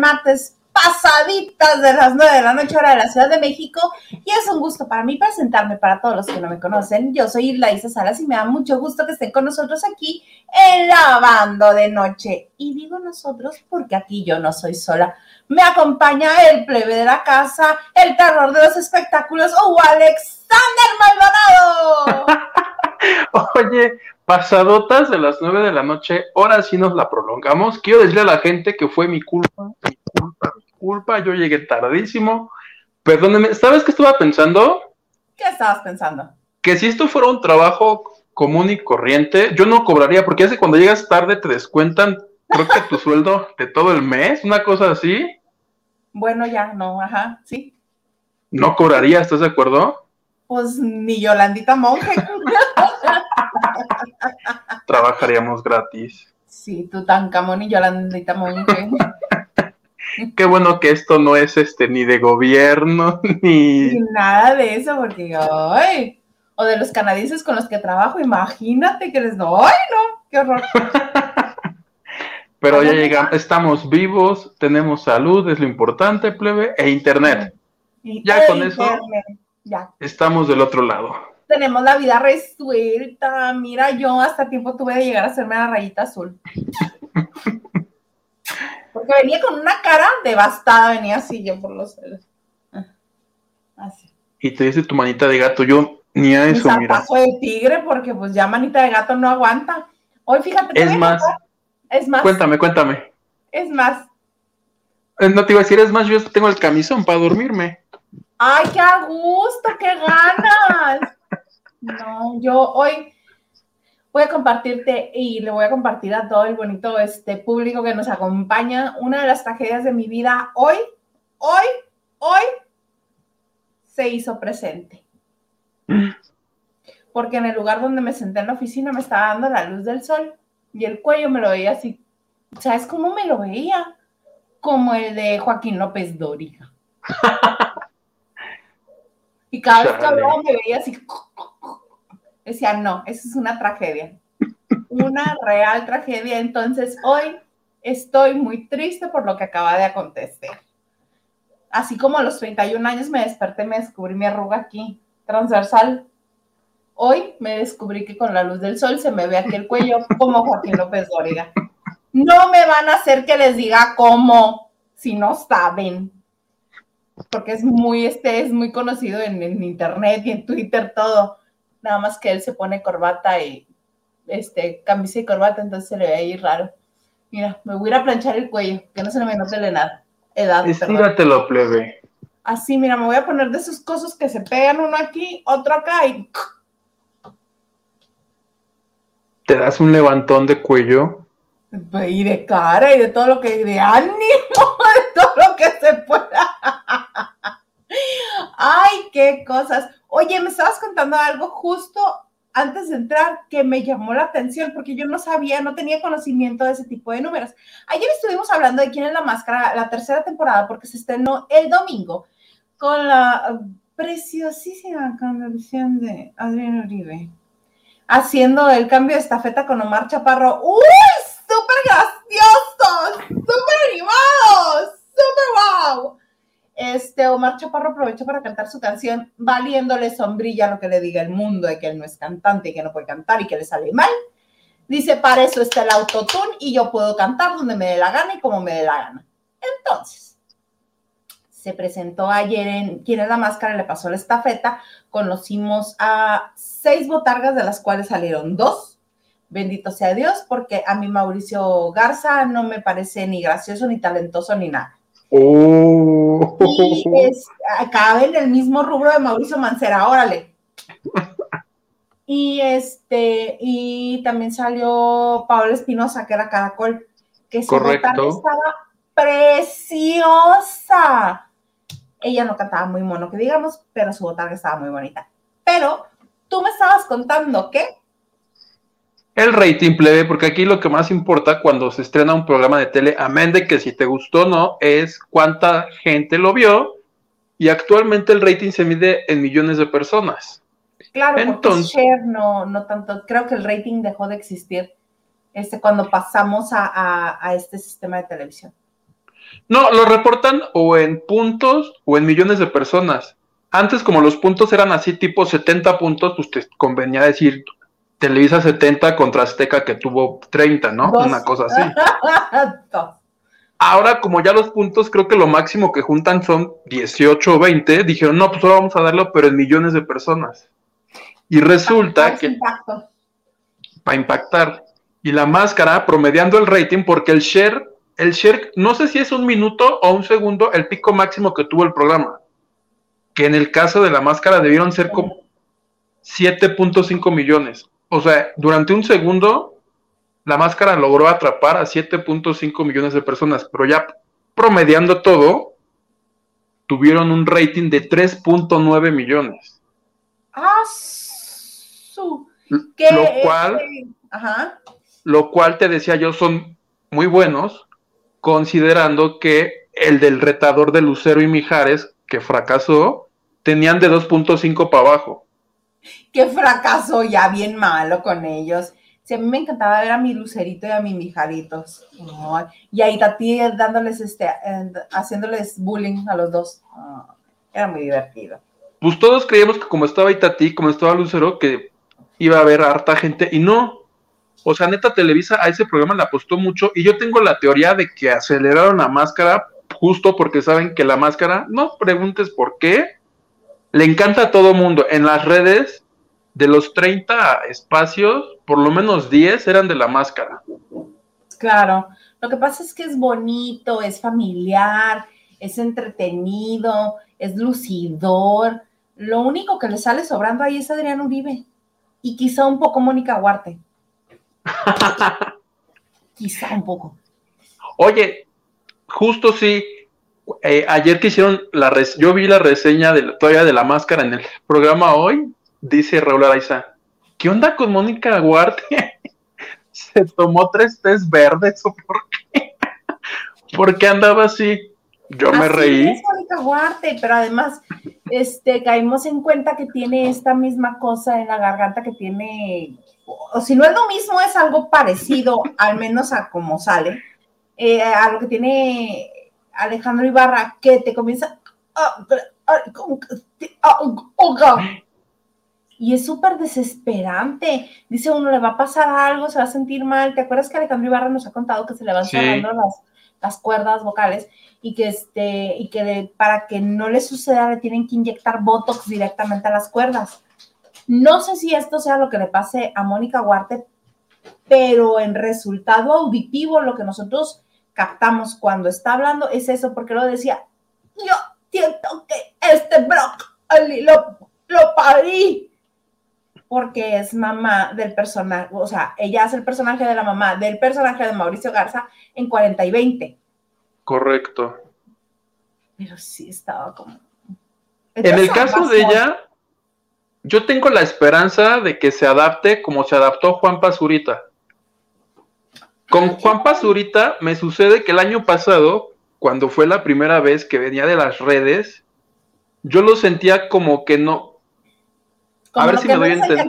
martes, pasaditas de las 9 de la noche hora de la Ciudad de México y es un gusto para mí presentarme para todos los que no me conocen. Yo soy Irla Isa Salas y me da mucho gusto que estén con nosotros aquí en Lavando de Noche. Y digo nosotros porque aquí yo no soy sola. Me acompaña el plebe de la casa, el terror de los espectáculos o Alexander Maldonado. Oye, pasadotas de las 9 de la noche, ahora sí nos la prolongamos. Quiero decirle a la gente que fue mi culpa, mi culpa, mi culpa. Yo llegué tardísimo. Perdóneme, ¿sabes qué estaba pensando? ¿Qué estabas pensando? Que si esto fuera un trabajo común y corriente, yo no cobraría, porque hace cuando llegas tarde te descuentan, creo que tu sueldo de todo el mes, una cosa así. Bueno, ya, no, ajá, sí. No cobraría, ¿estás de acuerdo? Pues ni Yolandita Monje. Trabajaríamos gratis. Sí, Tutankamón y Yolandita Monje. Qué bueno que esto no es este ni de gobierno ni... Ni nada de eso, porque ay, o de los canadienses con los que trabajo, imagínate que les no, ay no, qué horror. Pero ya llegamos, estamos vivos, tenemos salud, es lo importante, plebe, e internet. Y- Ya e con eso. Ya. Estamos del otro lado. Tenemos la vida resuelta. Mira, yo hasta tiempo tuve de llegar a hacerme la rayita azul. Porque venía con una cara devastada, venía así yo por los celos. Ah, Así. Y te dice tu manita de gato, yo ni a eso, mira. zarpazo de tigre, porque pues ya manita de gato no aguanta. Hoy fíjate te Es más, es más, cuéntame, cuéntame. es más. Eh, No te iba a decir, es más, yo tengo el camisón para dormirme. ¡Ay, qué a gusto! ¡Qué ganas! No, yo hoy voy a compartirte y le voy a compartir a todo el bonito este público que nos acompaña una de las tragedias de mi vida. Hoy, hoy, hoy se hizo presente. Porque en el lugar donde me senté en la oficina me estaba dando la luz del sol y el cuello me lo veía así. ¿Sabes cómo me lo veía? Como el de Joaquín López Dóriga. Y cada vez que hablaba me veía así. Decía, no, eso es una tragedia. Una real tragedia. Entonces, hoy estoy muy triste por lo que acaba de acontecer. Así como a los 31 años me desperté, me descubrí mi arruga aquí, transversal. Hoy me descubrí que con la luz del sol se me ve aquí el cuello como Joaquín López Dóriga. No me van a hacer que les diga cómo, si no saben porque es muy, este, es muy conocido en, en internet y en Twitter, todo. Nada más que él se pone corbata y este, camisa y corbata, entonces se le ve ahí raro. Mira, me voy a ir a planchar el cuello, que no se me note la edad. edad. Estíratelo, plebe. Así, mira, me voy a poner de esos cosas que se pegan uno aquí, otro acá y Te das un levantón de cuello. y de cara y de todo lo que, de ánimo, de todo lo que se pueda. Ay, qué cosas. Oye, me estabas contando algo justo antes de entrar que me llamó la atención porque yo no sabía, no tenía conocimiento de ese tipo de números. Ayer estuvimos hablando de quién es la máscara, la tercera temporada, porque se estrenó el domingo con la preciosísima canción de Adrián Uribe, haciendo el cambio de estafeta con Omar Chaparro. ¡Uy! ¡Súper graciosos! ¡Súper animados! ¡Súper wow! Este Omar Chaparro aprovechó para cantar su canción valiéndole sombrilla lo que le diga el mundo de que él no es cantante y que no puede cantar y que le sale mal. Dice, para eso está el autotune y yo puedo cantar donde me dé la gana y como me dé la gana. Entonces, se presentó ayer en ¿Quién es la máscara? Le pasó la estafeta. Conocimos a seis botargas, de las cuales salieron dos. Bendito sea Dios, porque a mí Mauricio Garza no me parece ni gracioso, ni talentoso, ni nada. Oh. Y es, cabe en el mismo rubro de Mauricio Mancera, órale. Y este, y también salió Paola Espinosa, que era Caracol, que su Correcto. estaba preciosa. Ella no cantaba muy mono, que digamos, pero su botarga estaba muy bonita. Pero tú me estabas contando que El rating plebe, porque aquí lo que más importa cuando se estrena un programa de tele, amén de que si te gustó o no, es cuánta gente lo vio. Y actualmente el rating se mide en millones de personas. Claro, porque Entonces- share no, no tanto. Creo que el rating dejó de existir este, cuando pasamos a, a- a este sistema de televisión. No, lo reportan o en puntos o en millones de personas. Antes, como los puntos eran así, tipo 70 puntos, pues te convenía decir Televisa 70 contra Azteca que tuvo 30, ¿no? Una cosa así. Ahora, como ya los puntos, creo que lo máximo que juntan son 18 o 20, dijeron, no, pues ahora vamos a darlo, pero en millones de personas. Y resulta que... Impacto. Para impactar. Y la máscara, promediando el rating, porque el share, el share, no sé si es un minuto o un segundo, el pico máximo que tuvo el programa. Que en el caso de la máscara debieron ser como 7.5 millones. O sea, durante un segundo la máscara logró atrapar a 7.5 millones de personas, pero ya promediando todo, tuvieron un rating de 3.9 millones. Ah, su. Lo cual, lo cual te decía yo, son muy buenos, considerando que el del retador de Lucero y Mijares, que fracasó, tenían de 2.5 para abajo. Que fracasó ya bien malo con ellos a mí me encantaba ver a mi Lucerito y a mi Mijaritos. y ahí Tati dándoles, este, haciéndoles bullying a los dos. era muy divertido. Pues todos creíamos que como estaba Tati, como estaba Lucero, que iba a haber harta gente, y no. O sea, neta, Televisa a ese programa le apostó mucho, y yo tengo la teoría de que aceleraron la máscara justo porque saben que la máscara, no preguntes por qué, le encanta a todo mundo. En las redes de los 30 espacios, por lo menos 10 eran de la máscara. Claro, lo que pasa es que es bonito, es familiar, es entretenido, es lucidor. Lo único que le sale sobrando ahí es Adrián Uribe y quizá un poco Mónica Huarte. quizá un poco. Oye, justo sí, eh, ayer que hicieron la yo vi la reseña de la, todavía de la máscara en el programa hoy dice Raúl Araiza, ¿qué onda con Mónica Guarte? Se tomó tres tés verdes o por qué? ¿Por qué andaba así? Yo me reí. Es Mónica Guarte, pero además este, caímos en cuenta que tiene esta misma cosa en la garganta que tiene, o si no es lo mismo, es algo parecido, al menos a cómo sale, eh, a lo que tiene Alejandro Ibarra, que te comienza... Y es súper desesperante. Dice uno, le va a pasar algo, se va a sentir mal. ¿Te acuerdas que Alejandro Ibarra nos ha contado que se le van cerrando las, las cuerdas vocales y que, este, y que para que no le suceda le tienen que inyectar Botox directamente a las cuerdas? No sé si esto sea lo que le pase a Mónica Huarte, pero en resultado auditivo lo que nosotros captamos cuando está hablando es eso, porque lo decía, yo siento que este Brock lo, lo parí porque es mamá del personaje, o sea, ella hace el personaje de la mamá del personaje de Mauricio Garza en 40 y 20. Correcto. Pero sí estaba como... en el caso de ella, yo tengo la esperanza de que se adapte como se adaptó Juan Pazurita. Con Juan Pazurita me sucede que el año pasado, cuando fue la primera vez que venía de las redes, yo lo sentía como que no, a ver si me doy a entender.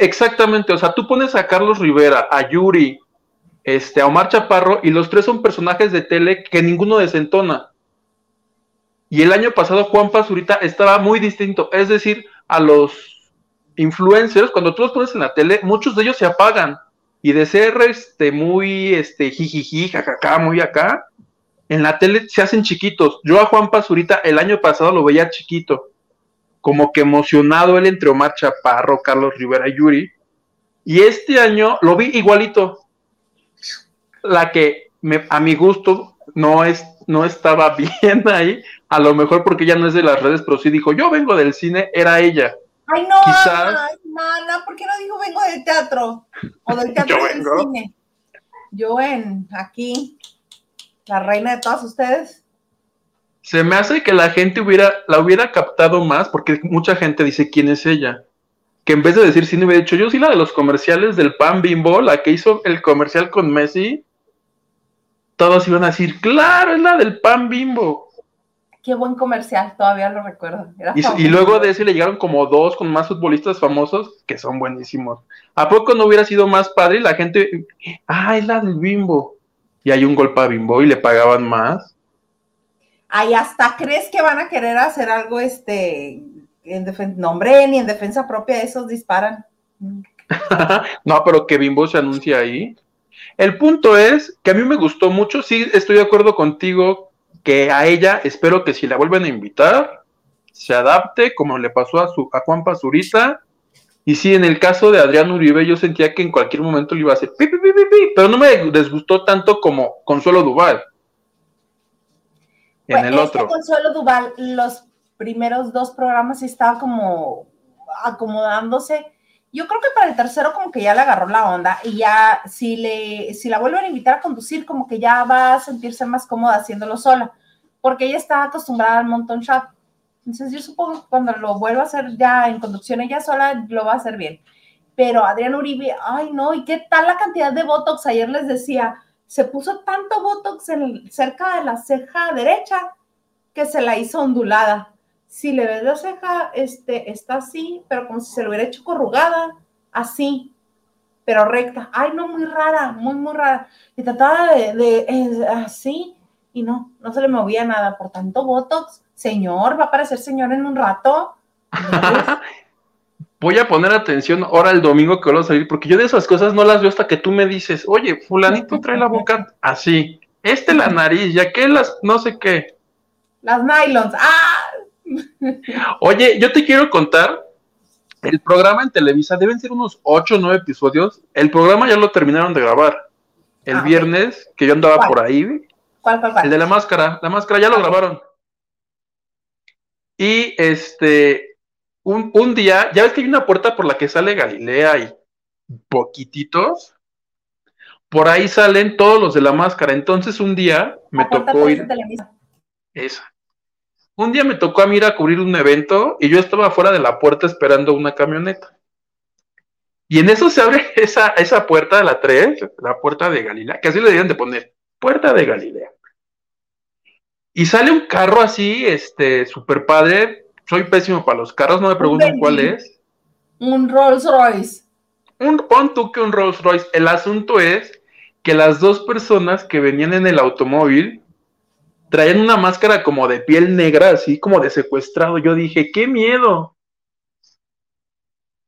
Exactamente, o sea, tú pones a Carlos Rivera, a Yuri, este, a Omar Chaparro, y los tres son personajes de tele que ninguno desentona. Y el año pasado Juan Pazurita estaba muy distinto, es decir, a los influencers, cuando tú los pones en la tele, muchos de ellos se apagan. Y de ser este, muy este, jijiji, jajaja, muy acá, en la tele se hacen chiquitos. Yo a Juan Pazurita el año pasado lo veía chiquito como que emocionado él entre Omar Chaparro, Carlos Rivera y Yuri. Y este año lo vi igualito. La que me, a mi gusto no, es, no estaba bien ahí, a lo mejor porque ella no es de las redes, pero sí dijo, yo vengo del cine, era ella. Ay, no, Quizás... Ana, ¿por qué no dijo vengo del teatro? O del teatro del cine. Yo en aquí, la reina de todas ustedes se me hace que la gente hubiera, la hubiera captado más, porque mucha gente dice quién es ella. Que en vez de decir cine hubiera dicho, yo sí la de los comerciales del pan bimbo, la que hizo el comercial con Messi, todos iban a decir, claro, es la del pan bimbo. Qué buen comercial, todavía lo recuerdo. Y, y, luego de ese le llegaron como dos con más futbolistas famosos que son buenísimos. ¿A poco no hubiera sido más padre? La gente, ah, es la del bimbo. y hay un golpe a Bimbo y le pagaban más. Ay, hasta crees que van a querer hacer algo, este, en defensa, no hombre, ni en defensa propia, esos disparan. no, pero que Bimbo se anuncia ahí. El punto es que a mí me gustó mucho, sí estoy de acuerdo contigo que a ella espero que si la vuelven a invitar, se adapte como le pasó a, su, a Juan Pazurita. Y sí, en el caso de Adrián Uribe, yo sentía que en cualquier momento le iba a hacer pi, pi, pi, pi, pero no me desgustó tanto como Consuelo Duval. En pues el otro. Consuelo Duval, los primeros dos programas estaba como acomodándose. Yo creo que para el tercero como que ya le agarró la onda y ya si le si la vuelven a invitar a conducir como que ya va a sentirse más cómoda haciéndolo sola, porque ella está acostumbrada al montón shot. Entonces yo supongo que cuando lo vuelva a hacer ya en conducción ella sola lo va a hacer bien. Pero Adrián Uribe, ay no, ¿y qué tal la cantidad de Botox? Ayer les decía, se puso tanto Botox en, cerca de la ceja derecha que se la hizo ondulada si le ves la ceja, este, está así, pero como si se lo hubiera hecho corrugada, así, pero recta. Ay, no, muy rara, muy, muy rara. Y trataba de, así, y no, no se le movía nada. Por tanto, Botox, señor, va a aparecer señor en un rato. Voy a poner atención ahora el domingo que voy a salir, porque yo de esas cosas no las veo hasta que tú me dices, oye, fulanito trae la boca así, este la nariz, ya que las, no sé qué. Las nylons, ah, Oye, yo te quiero contar, el programa en Televisa deben ser unos 8 o 9 episodios. El programa ya lo terminaron de grabar. El ah, viernes, que yo andaba por ahí. ¿Cuál, cuál, cuál? El de la máscara. La máscara ya lo grabaron. Y este, un, un, día, ya ves que hay una puerta por la que sale Galilea y poquititos. Por ahí salen todos los de la máscara. Entonces un día me tocó ir. Esa. Un día me tocó a mí ir a cubrir un evento y yo estaba fuera de la puerta esperando una camioneta. Y en eso se abre esa, esa puerta de la 3, la puerta de Galilea, que así le debían de poner, puerta de Galilea. Y sale un carro así, este, super padre. Soy pésimo para los carros, no me pregunten cuál es. Un Rolls Royce. Un, pon tú que un Rolls Royce. El asunto es que las dos personas que venían en el automóvil traían una máscara como de piel negra, así como de secuestrado. Yo dije, qué miedo.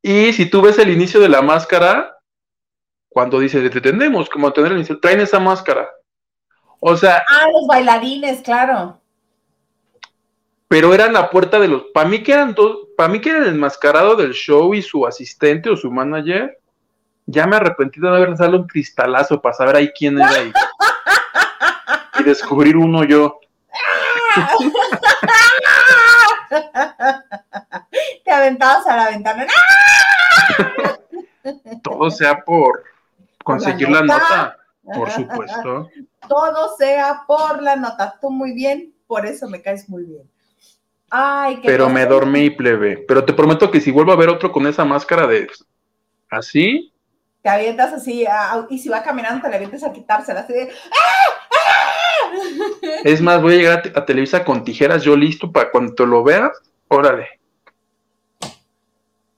Y si tú ves el inicio de la máscara, cuando dice, detenemos, como tener el inicio, traen esa máscara. O sea. Ah, los bailarines, claro. Pero eran la puerta de los. Para mí que eran dos. Para mí que era el enmascarado del show y su asistente o su manager. Ya me arrepentí de no haber dado un cristalazo para saber ahí quién era ahí. y descubrir uno yo. Te aventabas a la ventana. Todo sea por conseguir la nota, por supuesto. Todo sea por la nota. Tú muy bien, por eso me caes muy bien. Ay, Pero me dormí, plebe. Pero te prometo que si vuelvo a ver otro con esa máscara de así. Te avientas así, y si va caminando, te le avientas a quitársela así de. ¡Ah! Es más, voy a llegar a, Televisa con tijeras, yo listo para cuando lo veas, órale.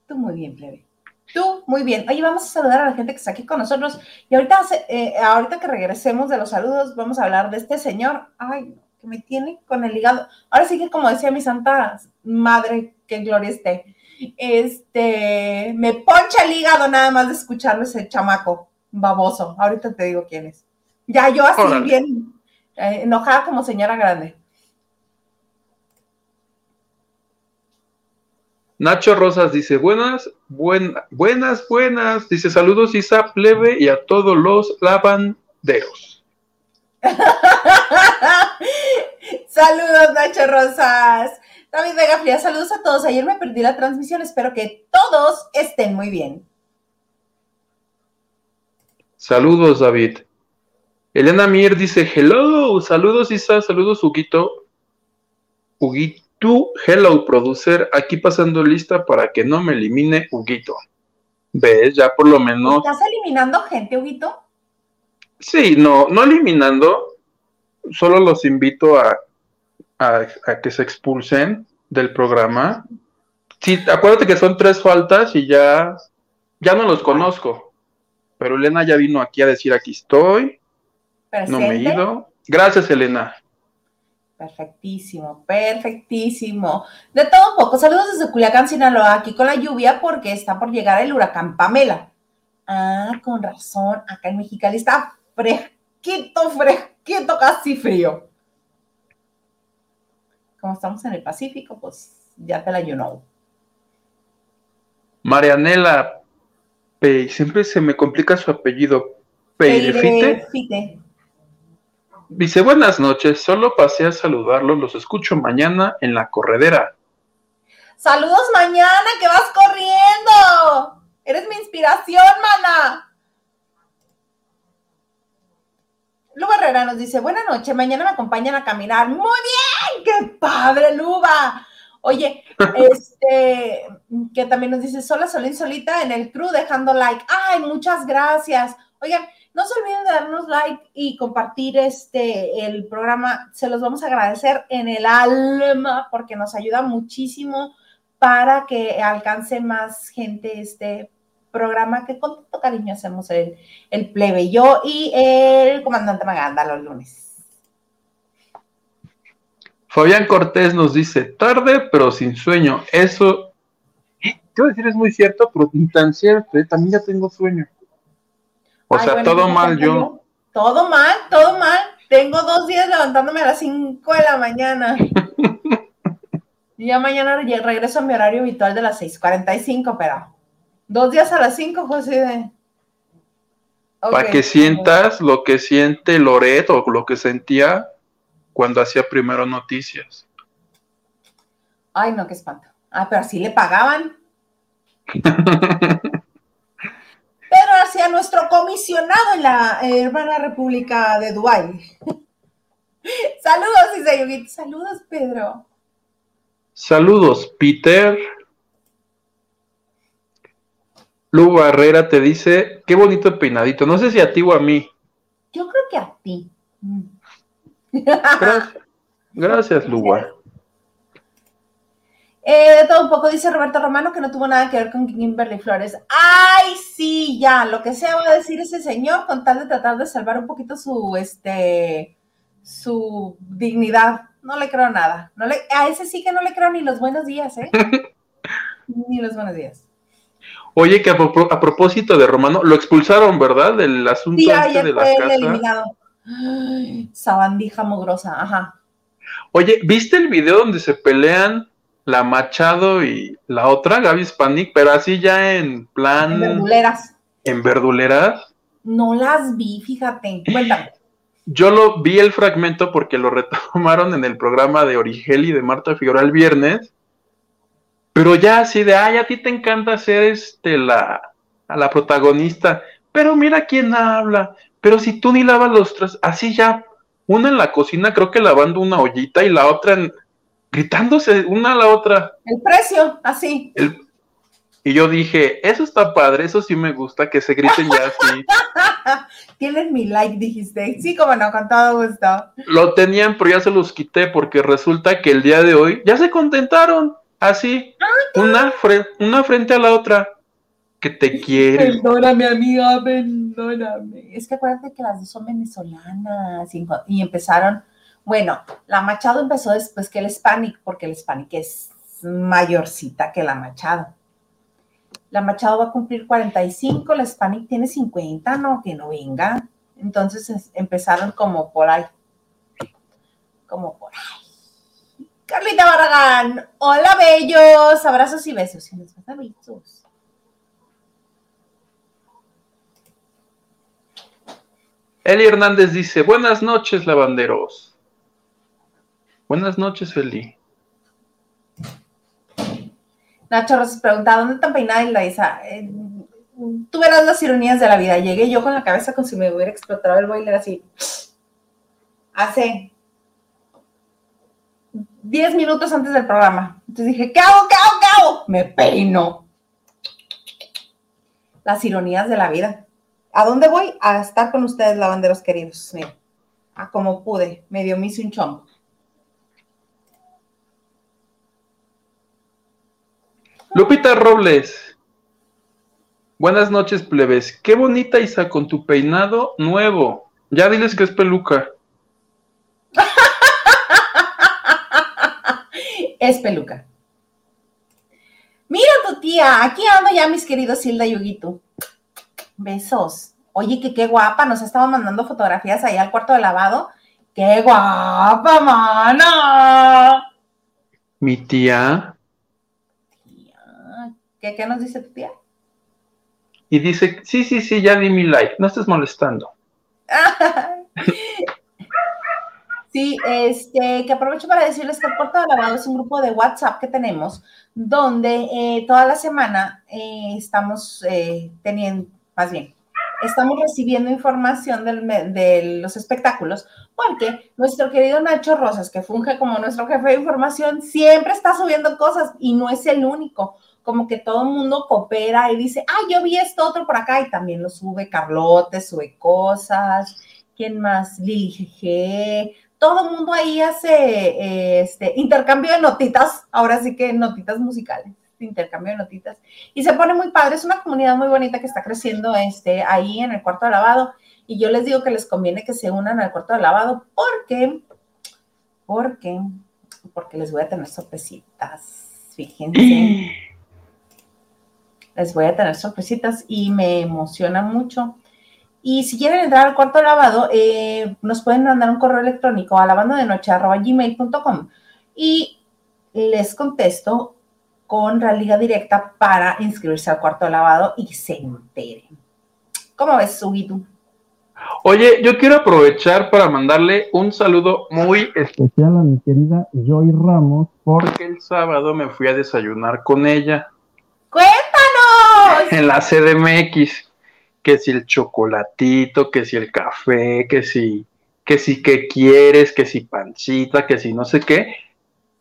Tú muy bien, plebe. Tú, muy bien. Oye, vamos a saludar a la gente que está aquí con nosotros. Y ahorita, eh, ahorita que regresemos de los saludos, vamos a hablar de este señor. Ay, que me tiene con el hígado. Ahora sí que, como decía mi santa madre, que gloria esté, este, me poncha el hígado nada más de escucharlo ese chamaco baboso. Ahorita te digo quién es. Ya yo así bien eh, enojada como señora grande. Nacho Rosas dice, buenas, buenas, buenas. Dice, saludos Isa Plebe y a todos los lavanderos. saludos Nacho Rosas. David Vega Fría, saludos a todos. Ayer me perdí la transmisión, espero que todos estén muy bien. Saludos David. Elena Mier dice, hello, saludos Isa, saludos Huguito. Huguito, hello producer, aquí pasando lista para que no me elimine Huguito. ¿Ves? Ya por lo menos... ¿Estás eliminando gente, Huguito? Sí, no, no eliminando, solo los invito a, a, que se expulsen del programa. Sí, acuérdate que son tres faltas y ya, ya no los conozco. Pero Elena ya vino aquí a decir aquí estoy No me he ido. Gracias, Elena. Perfectísimo, perfectísimo. De todo un poco. Saludos desde Culiacán, Sinaloa, aquí con la lluvia porque está por llegar el huracán Pamela. Ah, con razón. Acá en Mexicali está fresquito, fresquito, casi frío. Como estamos en el Pacífico, pues ya te la you know. Marianela, siempre se me complica su apellido. Peirefite. Dice, buenas noches, solo pasé a saludarlos, los escucho mañana en la corredera. Saludos mañana, que vas corriendo. Eres mi inspiración, mana. Luba Herrera nos dice, buenas noches, mañana me acompañan a caminar. Muy bien, qué padre, Luba. Oye, este, que también nos dice, sola, sola, solita en el crew, dejando like. Ay, muchas gracias. Oigan, no se olviden de darnos like y compartir este el programa. Se los vamos a agradecer en el alma porque nos ayuda muchísimo para que alcance más gente este programa que con tanto cariño hacemos el, el plebe, yo y el comandante Maganda los lunes. Fabián Cortés nos dice, tarde pero sin sueño. Eso, quiero decir, es muy cierto, pero tan cierto, ¿eh? también ya tengo sueño. O sea, todo mal yo. Todo mal, todo mal. Tengo dos días levantándome a las 5 de la mañana. y ya mañana regreso a mi horario habitual de las 6:45, pero dos días a las 5, José. De... Para que sientas lo que siente Loret o lo que sentía cuando hacía primero noticias. Ay, no, qué espanto. Ah, pero así le pagaban. nuestro comisionado en la hermana República de Dubái. Saludos, Isayugit. Saludos, Pedro. Saludos, Peter. Lu Barrera te dice, qué bonito peinadito. No sé si a ti o a mí. Yo creo que a ti. Gracias, Gracias Lugar. Eh, de todo un poco dice Roberto Romano que no tuvo nada que ver con Kimberly Flores. ¡Ay, sí! Ya, lo que sea va a decir ese señor con tal de tratar de salvar un poquito su, este, su dignidad. No le creo nada. No le, a ese sí que no le creo ni los buenos días, ¿eh? ni los buenos días. Oye, que a, propósito de Romano, lo expulsaron, ¿verdad? Del asunto este de la casa. Eliminado. sabandija mugrosa, ajá. Oye, ¿viste el video donde se pelean la Machado y la otra, Gaby Spanik, pero así ya en plan. En verduleras. ¿En verduleras? No las vi, fíjate. Cuéntame. Yo lo vi el fragmento porque lo retomaron en el programa de Origel y de Marta Figueroa el viernes. Pero ya así de, ay, a ti te encanta ser este la, a la protagonista. Pero mira quién habla. Pero si tú ni lavas los tres, así ya, una en la cocina, creo que lavando una ollita y la otra en, gritándose una a la otra. El precio, así. y yo dije, eso está padre, eso sí me gusta, que se griten ya así. Tienen mi like, dijiste. Sí, como no, con todo gusto. Lo tenían, pero ya se los quité porque resulta que el día de hoy ya se contentaron, así, una, una frente a la otra que te quiere. Perdóname, amiga, perdóname. Es que acuérdate que las dos son venezolanas y, empezaron, bueno, la Machado empezó después que el Hispanic, porque el Hispanic es mayorcita que la Machado. La Machado va a cumplir 45, la Hispanic tiene 50, no, que no venga. Entonces empezaron como por ahí. Como por ahí. Carlita Barragán, hola bellos, abrazos y besos. Y nos besos. Eli Hernández dice, buenas noches, lavanderos. Buenas noches, Eli. Nacho Rosas pregunta, ¿dónde está peinada Ilaisa? Eh, tú verás las ironías de la vida. Llegué yo con la cabeza como si me hubiera explotado el boiler así. Hace 10 minutos antes del programa. Entonces dije, ¿qué hago? ¿Qué hago? ¿Qué hago? Me peino. Las ironías de la vida. ¿A dónde voy? A estar con ustedes, lavanderos queridos. Mira, a como pude, medio me hice un chombo. Lupita Robles. Buenas noches, plebes. Qué bonita Isa con tu peinado nuevo. Ya diles que es peluca. es peluca. Mira tu tía, aquí ando ya, mis queridos Hilda y Huguito. Besos. Oye, que qué guapa, nos estaba mandando fotografías ahí al cuarto de lavado. ¡Qué guapa, mana! Mi tía. ¿Qué, ¿Qué nos dice tu tía? Y dice, sí, sí, sí, ya di mi like, no estés molestando. Sí, este, que aprovecho para decirles que el Cuarto de Lavado es un grupo de WhatsApp que tenemos, donde eh, toda la semana eh, estamos eh, teniendo, más bien, estamos recibiendo información de los espectáculos, porque nuestro querido Nacho Rosas, que funge como nuestro jefe de información, siempre está subiendo cosas y no es el único. Como que todo el mundo coopera y dice, ah, yo vi esto otro por acá y también lo sube Carlote, sube cosas. ¿Quién más? Lili GG, todo el mundo ahí hace eh, este intercambio de notitas, ahora sí que notitas musicales, intercambio de notitas. Y se pone muy padre, es una comunidad muy bonita que está creciendo este, ahí en el cuarto de lavado. Y yo les digo que les conviene que se unan al cuarto de lavado porque, porque, porque les voy a tener sorpresitas, fíjense. les voy a tener sorpresitas y me emociona mucho y si quieren entrar al cuarto lavado, eh, nos pueden mandar un correo electrónico a lavandodenoche.gmail.com y les contesto con la liga directa para inscribirse al cuarto lavado y se enteren. ¿Cómo ves, Sugitu? Oye, yo quiero aprovechar para mandarle un saludo muy especial a mi querida Joy Ramos, porque el sábado me fui a desayunar con ella. ¡Cuéntanos! En la CDMX que si el chocolatito, que si el café, que si, que si que quieres, que si pancita, que si no sé qué.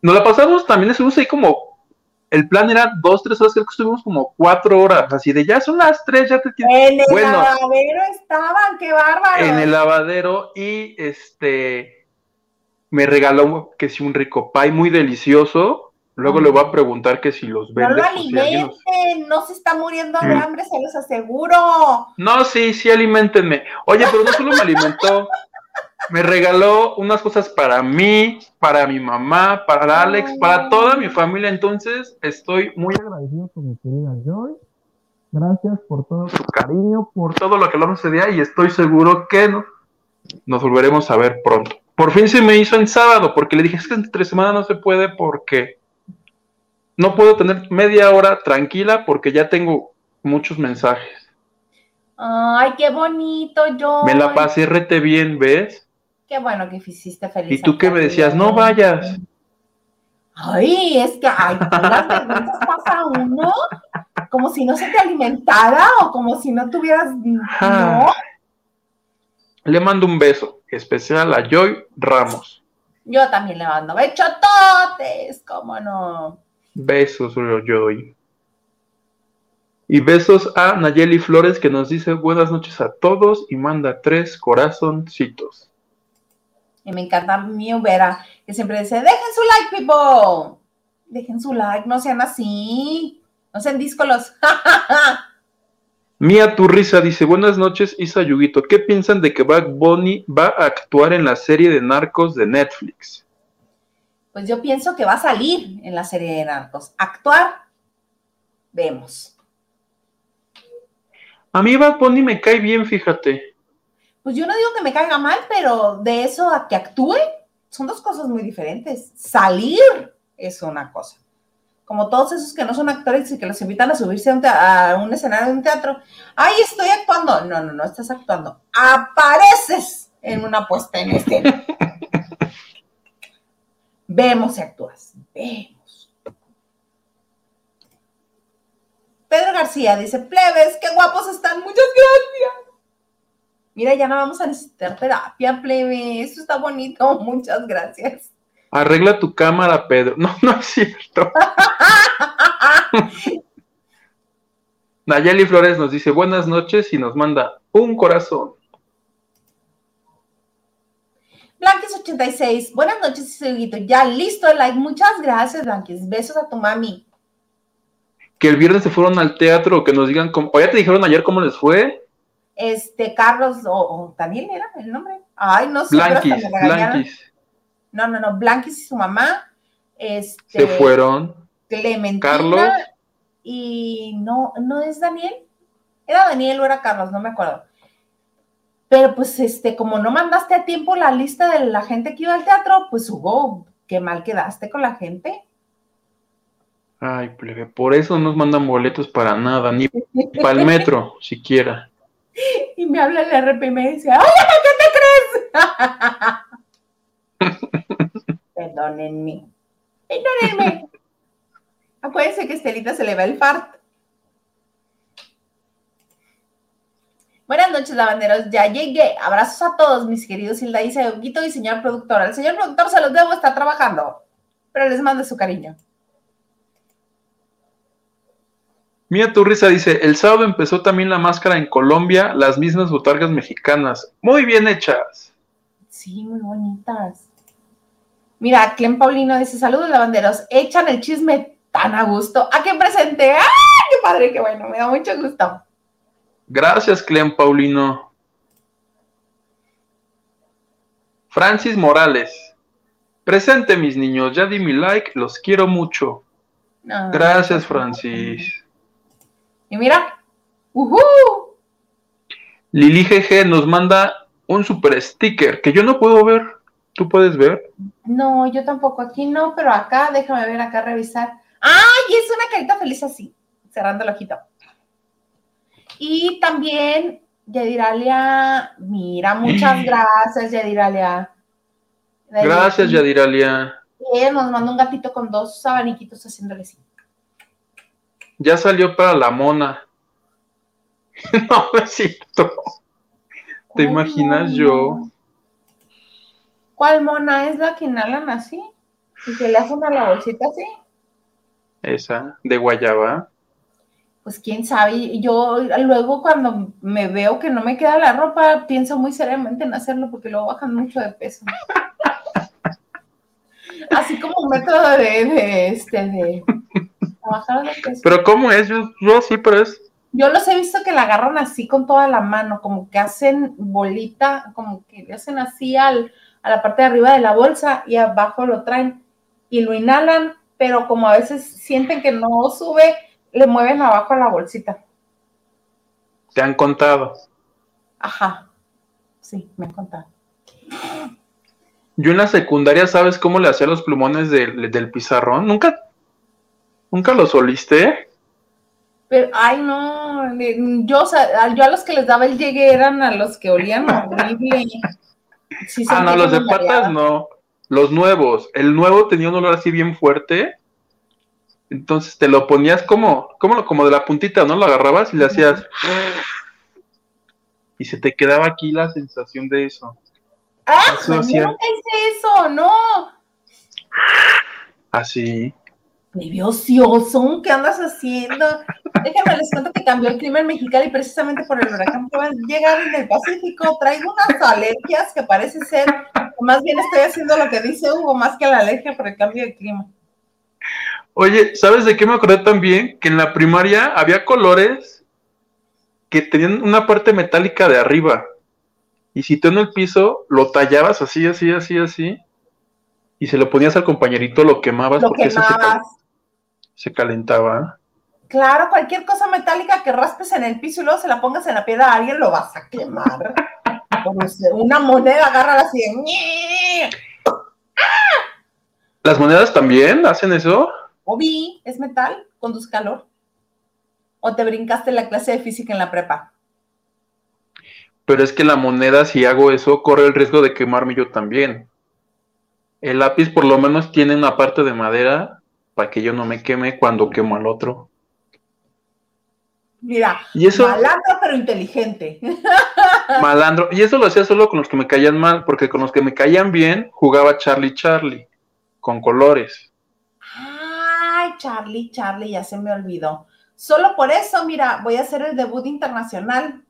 Nos la pasamos también, estuvimos ahí como, el plan era dos, tres horas, creo que estuvimos como cuatro horas, así de ya son las tres, ya te tienes. En el lavadero estaban, qué bárbaro. En el lavadero y este, me regaló que si un rico pie muy delicioso, Luego le voy a preguntar que si los vende. No lo alimenten, no se está muriendo de hambre, se los aseguro. No, sí, sí, alimentenme. Oye, pero no solo me alimentó, me regaló unas cosas para mí, para mi mamá, para Alex, para toda mi familia. Entonces, estoy muy agradecido con mi querida Joy. Gracias por todo su cariño, por todo lo que lo ese día y estoy seguro que nos volveremos a ver pronto. Por fin se me hizo en sábado, porque le dije, es que entre semana no se puede porque no puedo tener media hora tranquila porque ya tengo muchos mensajes. Ay, qué bonito, yo. Me la pasé rete bien, ¿ves? Qué bueno que hiciste feliz. Y tú que me decías, no vayas. Ay, es que, ay, las vergüenzas pasa uno como si no se te alimentara o como si no tuvieras, ¿no? Le mando un beso especial a Joy Ramos. Yo también le mando bechototes, cómo no. Besos, Joy. Y besos a Nayeli Flores que nos dice buenas noches a todos y manda tres corazoncitos. Y me encanta mi Vera, que siempre dice, dejen su like, people. Dejen su like, no sean así. No sean díscolos. Mía Turrisa dice, buenas noches, Isa Yuguito. ¿Qué piensan de que Bad Bunny va a actuar en la serie de Narcos de Netflix? Pues yo pienso que va a salir en la serie de Narcos. Actuar, vemos. A mí Bad Bunny me cae bien, fíjate. Pues yo no digo que me caiga mal, pero de eso a que actúe son dos cosas muy diferentes. Salir es una cosa. Como todos esos que no son actores y que los invitan a subirse a un, escenario de un teatro. ¡Ay, estoy actuando! No, no, no estás actuando. Apareces en una puesta en escena. Vemos si actúas. Vemos. Pedro García dice, plebes, qué guapos están, muchas gracias. Mira, ya no vamos a necesitar terapia, plebe. Esto está bonito, muchas gracias. Arregla tu cámara, Pedro. No, no es cierto. Nayeli Flores nos dice buenas noches y nos manda un corazón. Blanquis86, buenas noches, Seguito. Ya listo el like. Muchas gracias, Blanquis. Besos a tu mami. Que el viernes se fueron al teatro, que nos digan cómo. ¿O ya te dijeron ayer cómo les fue? Este, Carlos, o, Daniel era el nombre. Ay, no sé. Blanquis, Blanquis. No, no, no, Blanquis y su mamá. Este, Se fueron. Clementina. Carlos. Y no, no es Daniel. Era Daniel o era Carlos, no me acuerdo. Pero pues, este, como no mandaste a tiempo la lista de la gente que iba al teatro, pues hubo, qué mal quedaste con la gente. Ay, plebe, por eso no nos mandan boletos para nada, ni para el metro, siquiera. Y me habla el RP y me dice, ¡ay, ¿qué te crees? Perdónenme. Perdónenme. Acuérdense que Estelita se le va el fart. Buenas noches, lavanderos. Ya llegué. Abrazos a todos, mis queridos Hilda y Huguito y señor productor. Al señor productor se los debo estar trabajando, pero les mando su cariño. Mía tu risa dice, el sábado empezó también la máscara en Colombia, las mismas botargas mexicanas. Muy bien hechas. Sí, muy bonitas. Mira, Clem Paulino dice, saludos lavanderos, echan el chisme tan a gusto. ¿A qué presente? ¡Ay, qué padre, qué bueno! Me da mucho gusto. Gracias, Clem Paulino. Francis Morales. Presente, mis niños. Ya di mi like. Los quiero mucho. Gracias, Francis. Y mira. ¡Uhú! Lili GG nos manda un super sticker que yo no puedo ver. ¿Tú puedes ver? No, yo tampoco. Aquí no, pero acá, déjame ver, acá revisar. ¡Ay! Es una carita feliz así, cerrando el ojito. Y también Yadiralia, mira, muchas gracias, Yadiralia. Gracias, Yadiralia. Y nos manda un gatito con dos abaniquitos haciéndole así. Ya salió para la mona. no, necesito. ¿Te imaginas yo? ¿Cuál mona es la que inhalan así? ¿Y que le hacen a la bolsita así? Esa, de guayaba pues quién sabe, yo luego cuando me veo que no me queda la ropa, pienso muy seriamente en hacerlo porque luego bajan mucho de peso. Así como un método de, este, de bajar de peso. Pero ¿cómo es? Yo, sí, pero es... Yo los he visto que la agarran así con toda la mano, como que hacen bolita, como que le hacen así al, a la parte de arriba de la bolsa y abajo lo traen y lo inhalan, pero como a veces sienten que no sube, le mueven abajo a la bolsita. ¿Te han contado? Ajá, sí, me han contado. Yo en la secundaria, ¿sabes cómo le hacía los plumones del pizarrón? ¿Nunca, nunca los oliste? Pero, ay, no, yo, yo a los que les daba el llegue eran a los que olían horrible. ah, no, los de patas no. Los nuevos. El nuevo tenía un olor así bien fuerte entonces te lo ponías como, como, como de la puntita, ¿no? Lo agarrabas y le hacías. Y se te quedaba aquí la sensación de eso. ¡Ah! Eso hice eso! ¡No! Así. Baby ocioso, ¿qué andas haciendo? Déjenme les cuento que cambió el clima en Mexicali precisamente por el huracán que va a llegar en el Pacífico. Traigo unas alergias que parece ser, más bien estoy haciendo lo que dice Hugo, más que la alergia por el cambio de clima. Oye, ¿sabes de qué me acordé también? Que en la primaria había colores que tenían una parte metálica de arriba. Y si tú en el piso lo tallabas así, así, así, así, y se lo ponías al compañerito, lo quemabas porque Se, calentaba. Claro, cualquier cosa metálica que raspes en el piso y luego se la pongas en la piedra a alguien, lo vas a quemar. Como una moneda, agárrala así. ¿Las monedas también hacen eso? O vi, es metal, conduce calor. ¿O te brincaste la clase de física en la prepa? Pero es que la moneda, si hago eso, corre el riesgo de quemarme yo también. El lápiz por lo menos tiene una parte de madera para que yo no me queme cuando quemo al otro. Mira, malandro pero inteligente. Malandro. Y eso lo hacía solo con los que me caían mal, porque con los que me caían bien jugaba Charlie Charlie, con colores. Charlie, Charlie, ya se me olvidó. Solo por eso, mira, voy a hacer el debut internacional.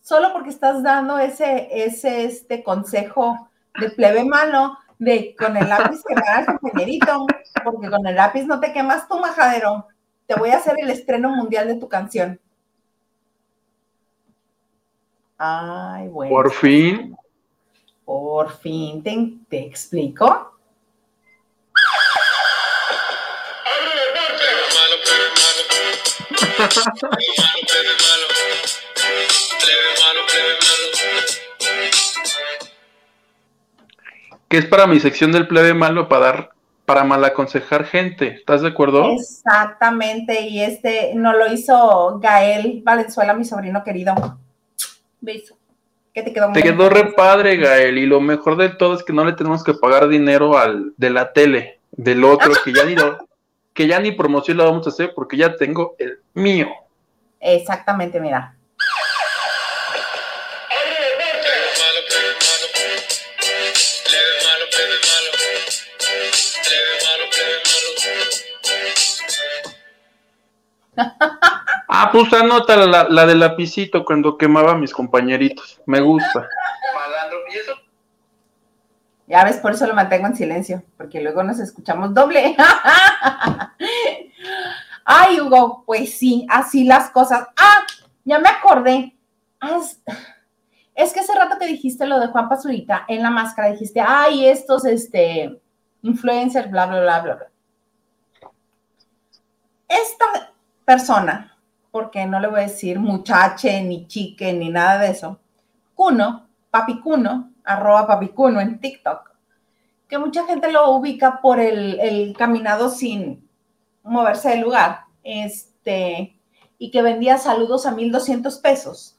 Solo porque estás dando ese, ese este consejo de plebe malo, de con el lápiz quemar al compañerito, porque con el lápiz no te quemas tu majadero. Te voy a hacer el estreno mundial de tu canción. Ay, bueno. Por fin. Por fin, ¿te, te explico? Que es para mi sección del plebe malo para dar para mal aconsejar gente. ¿Estás de acuerdo? Exactamente, y este no lo hizo Gael Valenzuela, mi sobrino querido. Beso. ¿Qué te quedó? Te quedó re padre, Gael, y lo mejor de todo es que no le tenemos que pagar dinero al de la tele, del otro, que ya ni que ya ni promoción la vamos a hacer porque ya tengo el mío. Exactamente, mira. ah, pues anota la, la del lapicito cuando quemaba a mis compañeritos. Me gusta. Ya ves, por eso lo mantengo en silencio, porque luego nos escuchamos doble. Ay, Hugo, pues sí, así las cosas. Ah, ya me acordé. Es que hace rato que dijiste lo de Juan Pazurita en la máscara, dijiste, ay, estos, este, influencers, bla, bla, bla, bla, bla. Esta persona, porque no le voy a decir muchache, ni chique, ni nada de eso, Cuno, Papi Cuno, arroba Papi Cuno en TikTok, que mucha gente lo ubica por el, caminado sin moverse del lugar, este, y que vendía saludos a 1200 pesos.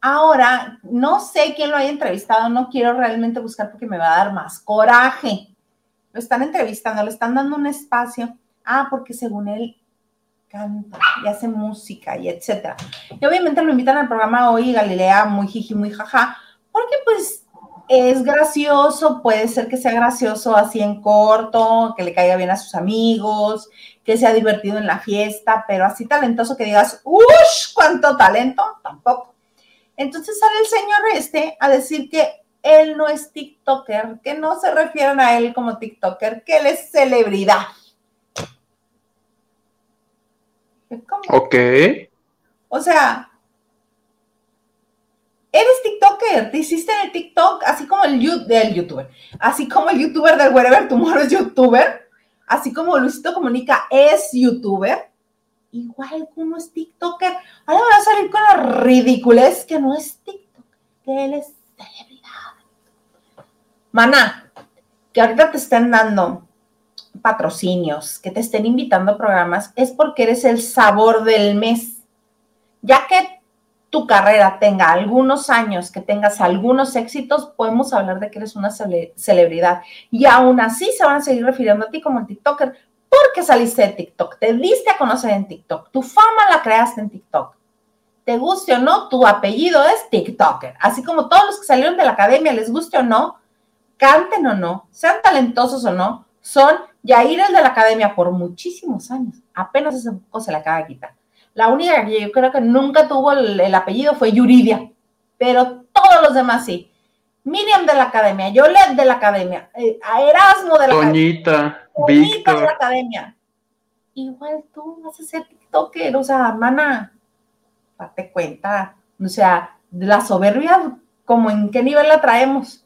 Ahora, no sé quién lo haya entrevistado, no quiero realmente buscar porque me va a dar más coraje. Lo están entrevistando, le están dando un espacio. Ah, porque según él canta y hace música y etcétera. Y obviamente lo invitan al programa hoy Galilea muy jiji, muy jaja, porque pues es gracioso, puede ser que sea gracioso así en corto, que le caiga bien a sus amigos, que sea divertido en la fiesta, pero así talentoso que digas, ¡ush! ¿Cuánto talento? Tampoco. Entonces sale el señor este a decir que él no es TikToker, que no se refieren a él como TikToker, que él es celebridad. Ok. O sea, eres TikToker, te hiciste en el TikTok, así como el, del youtuber, así como el youtuber del Wherever Tomorrow es youtuber, así como Luisito Comunica es youtuber, igual como es TikToker. Ahora va a salir con la ridiculez que no es TikTok, que él es celebridad. Mana, que ahorita te estén dando patrocinios, que te estén invitando a programas, es porque eres el sabor del mes. Ya que tu carrera tenga algunos años, que tengas algunos éxitos, podemos hablar de que eres una celebridad. Y aún así se van a seguir refiriendo a ti como el TikToker, porque saliste de TikTok, te diste a conocer en TikTok, tu fama la creaste en TikTok. Te guste o no, tu apellido es TikToker. Así como todos los que salieron de la academia, les guste o no, canten o no, sean talentosos o no, son Yair el de la academia por muchísimos años. Apenas ese poco se le acaba de quitar. La única que yo creo que nunca tuvo el, apellido fue Yuridia, pero todos los demás sí. Miriam de la academia, Yolette de la academia, eh, Erasmo de la academia. Víctor. de la academia. Igual tú vas a ser TikToker, o sea, hermana, date cuenta. O sea, la soberbia, como en qué nivel la traemos.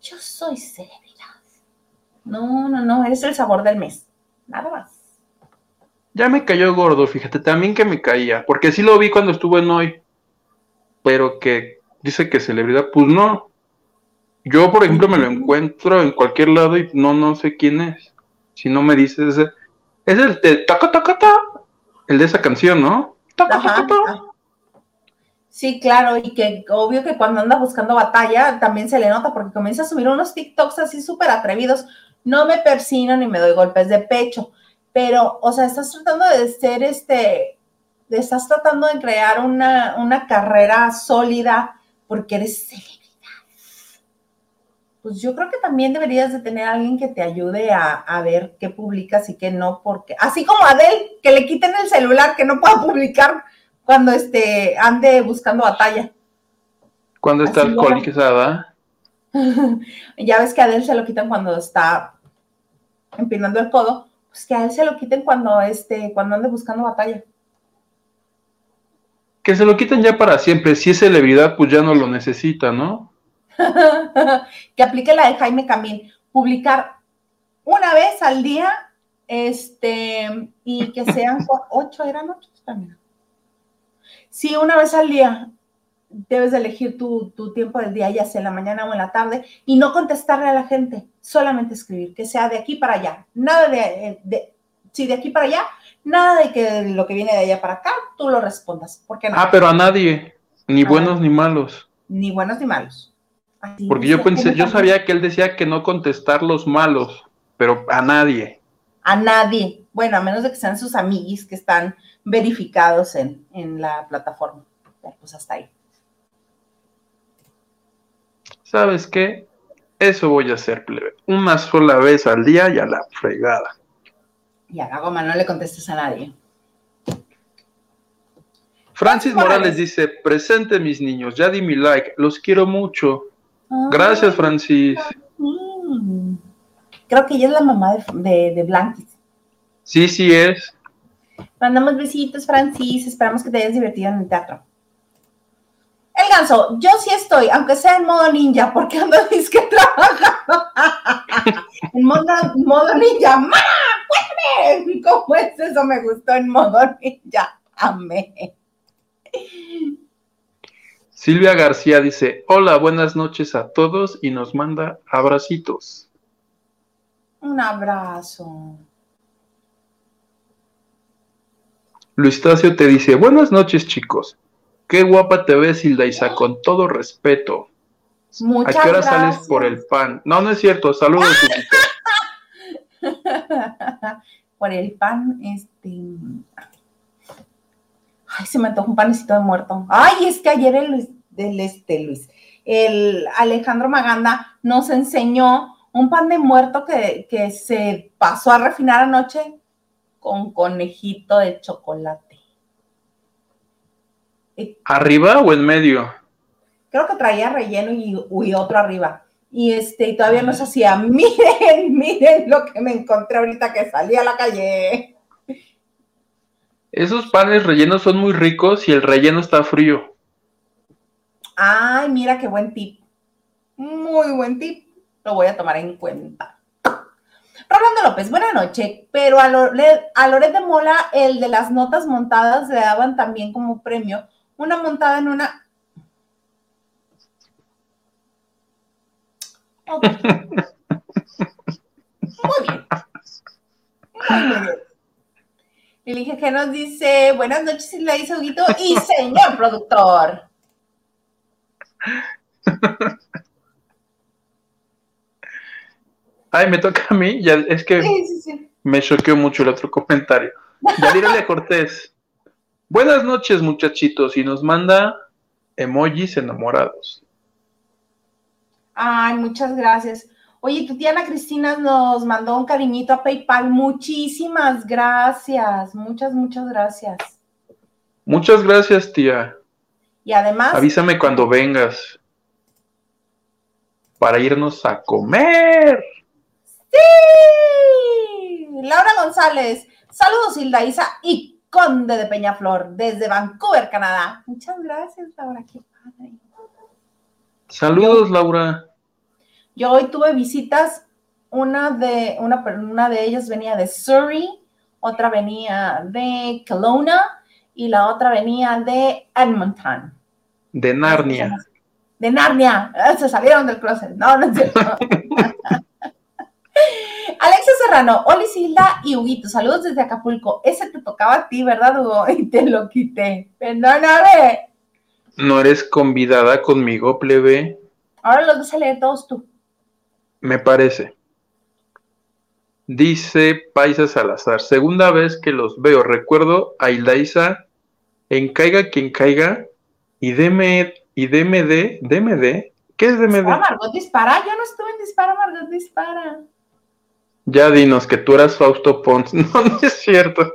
Yo soy celebridad. No, no, no, es el sabor del mes. Nada más. Ya me cayó gordo, fíjate, también que me caía, porque sí lo vi cuando estuve en hoy, pero que dice que celebridad, pues no. Yo, por ejemplo, me lo encuentro en cualquier lado y no, no sé quién es. Si no me dices, es el de taca, taca, ta, el de esa canción, ¿no? Taca, taca, ta. Sí, claro, y que obvio que cuando anda buscando batalla también se le nota porque comienza a subir unos TikToks así súper atrevidos. No me persino ni me doy golpes de pecho, pero, o sea, estás tratando de ser este, estás tratando de crear una, una carrera sólida porque eres celebridad. Pues yo creo que también deberías de tener a alguien que te ayude a, a ver qué publicas y qué no, porque así como a Adel, que le quiten el celular, que no pueda publicar cuando este, ande buscando batalla. Cuando está alcoholizada. ya ves que a él se lo quitan cuando está empinando el codo, pues que a él se lo quiten cuando, este, cuando ande buscando batalla. Que se lo quiten ya para siempre. Si es celebridad, pues ya no lo necesita, ¿no? que aplique la de Jaime Camil. Publicar una vez al día, este, y que sean ocho, eran ocho también. Sí, una vez al día debes de elegir tu, tiempo del día, ya sea en la mañana o en la tarde, y no contestarle a la gente, solamente escribir, que sea de aquí para allá. Nada de, de si de aquí para allá, nada de que lo que viene de allá para acá, tú lo respondas. Ah, pero a nadie, ni buenos ni malos. Ni buenos ni malos. Porque yo pensé, yo sabía que él decía que no contestar los malos, pero a nadie. A nadie. Bueno, a menos de que sean sus amiguis que están verificados en, la plataforma. Pues hasta ahí. ¿Sabes qué? Eso voy a hacer, plebe. Una sola vez al día y a la fregada. Y a la goma, no le contestes a nadie. Francis Morales dice, presente mis niños, ya di mi like, los quiero mucho. Gracias, Francis. Mm. Creo que ella es la mamá de, de, Blanquis. Sí, sí es. Mandamos besitos, Francis. Esperamos que te hayas divertido en el teatro. El ganso, yo sí estoy, aunque sea en modo ninja, porque ando que trabajando. en modo, modo ninja. ¡Mamá! ¡Cuéntame! ¿Cómo es eso? Me gustó en modo ninja. Amén. Silvia García dice, hola, buenas noches a todos y nos manda abracitos. Un abrazo. Luis Tacio te dice, buenas noches chicos. Qué guapa te ves, Hilda Isa, con todo respeto. Muchas ¿A qué hora gracias. sales por el pan? No, no es cierto. Saludos. por el pan, este... Ay, se me antoja un panecito de muerto. Ay, es que ayer el, este Luis, el Alejandro Maganda nos enseñó un pan de muerto que, que se pasó a refinar anoche con conejito de chocolate. ¿Arriba o en medio? Creo que traía relleno y, otro arriba. Y este, y todavía no se hacía. Miren, miren lo que me encontré ahorita que salí a la calle. Esos panes rellenos son muy ricos y el relleno está frío. Ay, mira qué buen tip. Muy buen tip. Lo voy a tomar en cuenta. Rolando López, buena noche. Pero a, Loret, a Loret de Mola, el de las notas montadas, le daban también como premio una montada en una. Muy bien. Muy bien. El que nos dice, buenas noches, le dice Huguito y señor productor. Ay, me toca a mí, ya es que me choqueó mucho el otro comentario. Yadira Cortés. Buenas noches, muchachitos, y nos manda emojis enamorados. Ay, muchas gracias. Oye, tu tía Ana Cristina nos mandó un cariñito a PayPal. Muchísimas gracias. Muchas, muchas gracias. Muchas gracias, tía. Y además. Avísame cuando vengas. Para irnos a comer. ¡Sí! Laura González. Saludos, Hilda Isa y Conde de Peñaflor, desde Vancouver, Canadá. Muchas gracias, Laura. Qué padre. Saludos, Laura. Yo hoy tuve visitas, una de, una, una de ellas venía de Surrey, otra venía de Kelowna y la otra venía de Edmonton. De Narnia. De Narnia. Ah, se salieron del closet. No, no es cierto. Alexia Serrano, Oli Silda y Huguito, saludos desde Acapulco. Ese te tocaba a ti, ¿verdad, Hugo? Y te lo quité. Perdóname. ¿No eres convidada conmigo, plebe? Ahora los vas a leer todos tú. Me parece. Dice Paisa Salazar, segunda vez que los veo. Recuerdo a Ildaisa en Caiga quien caiga y deme, y DMD, DMD. ¿Qué es DMD? Dispara, Margot dispara. Yo no estuve en Dispara, Margot dispara. Ya dinos que tú eras Fausto Pons. No, no es cierto.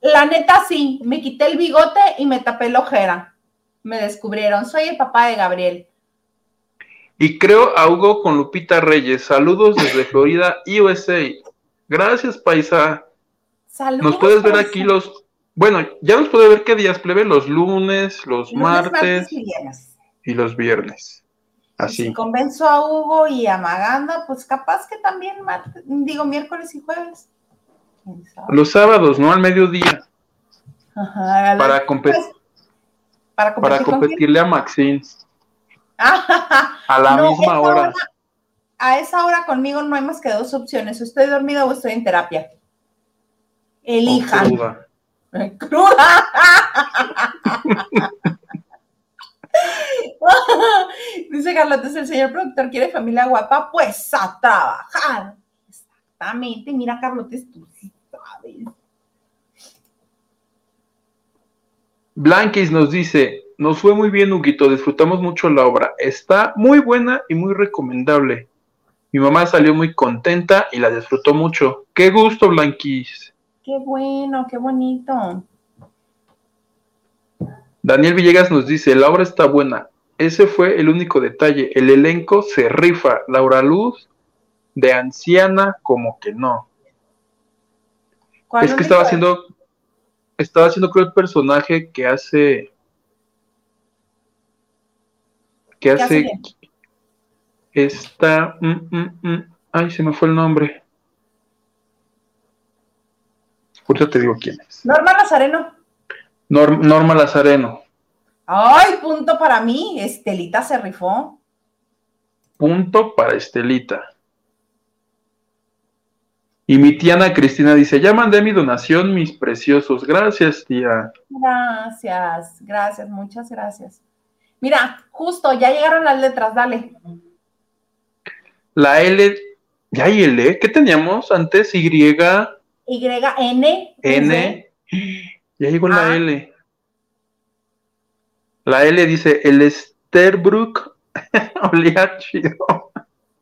La neta sí, me quité el bigote y me tapé la ojera. Me descubrieron. Soy el papá de Gabriel. Y creo a Hugo con Lupita Reyes. Saludos desde Florida, USA. Gracias, Paisa. Saludos. Nos puedes ver aquí los Bueno, ya nos puede ver qué días plebe, los lunes, los martes y los viernes. Así. Si convenzo a Hugo y a Maganda, pues capaz que también martes, digo miércoles y jueves. Los sábados, ¿no? Al mediodía. Ajá, Para, pues, para para competir quién? competirle a Maxine. Ah, A la no, misma hora. A esa hora conmigo no hay más que dos opciones. Estoy dormida o estoy en terapia. o Elijan. cruda. Cruda. Dice Carlota, el señor productor quiere familia guapa, pues a trabajar. Exactamente. Mira, Carlota, tú sí sabes. Blanquis nos dice, nos fue muy bien, Huguito, disfrutamos mucho la obra. Está muy buena y muy recomendable. Mi mamá salió muy contenta y la disfrutó mucho. Qué gusto, Blanquis. Qué bueno, qué bonito. Daniel Villegas nos dice, la obra está buena. Ese fue el único detalle. El elenco se rifa. Laura Luz, de anciana, como que no. ¿Cuál Es que estaba haciendo, estaba haciendo creo el personaje que hace, que ¿Qué hace hace? esta, mm, mm, mm, ay, se me fue el nombre. Ahorita te digo quién es. Norma Lazareno. Norm- Norma Lazareno. Ay, punto para mí. Estelita se rifó. Punto para Estelita. Y mi tía Ana Cristina dice, ya mandé mi donación, mis preciosos. Gracias, tía. Gracias, gracias, muchas gracias. Mira, justo, ya llegaron las letras, dale. La L, ¿ya hay L? ¿Qué teníamos antes? Y, Y, N, N. Ya llegó la Ah. L. La L dice, el Sterbrook olía chido.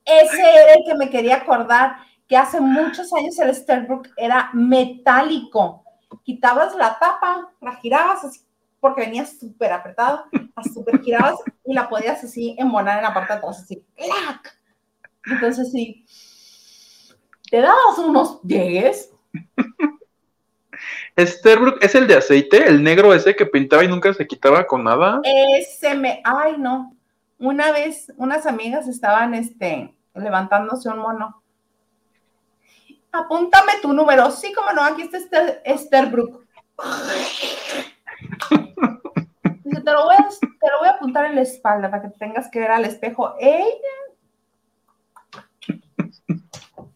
Ese era el que me quería acordar, que hace muchos años el Sterbrook era metálico. Quitabas la tapa, la girabas así, porque venía súper apretado, la súper girabas y la podías así embonar en la parte de atrás, así, ¡clac! Entonces sí, te dabas unos llegues. Sterbrook es el de aceite, el negro ese que pintaba y nunca se quitaba con nada. Ese me, ay no, una vez unas amigas estaban este, levantándose un mono. Apúntame tu número. Sí, como no, aquí está Esterbrook. Dice, te lo, voy a, te lo voy a apuntar en la espalda para que te tengas que ver al espejo. Ella.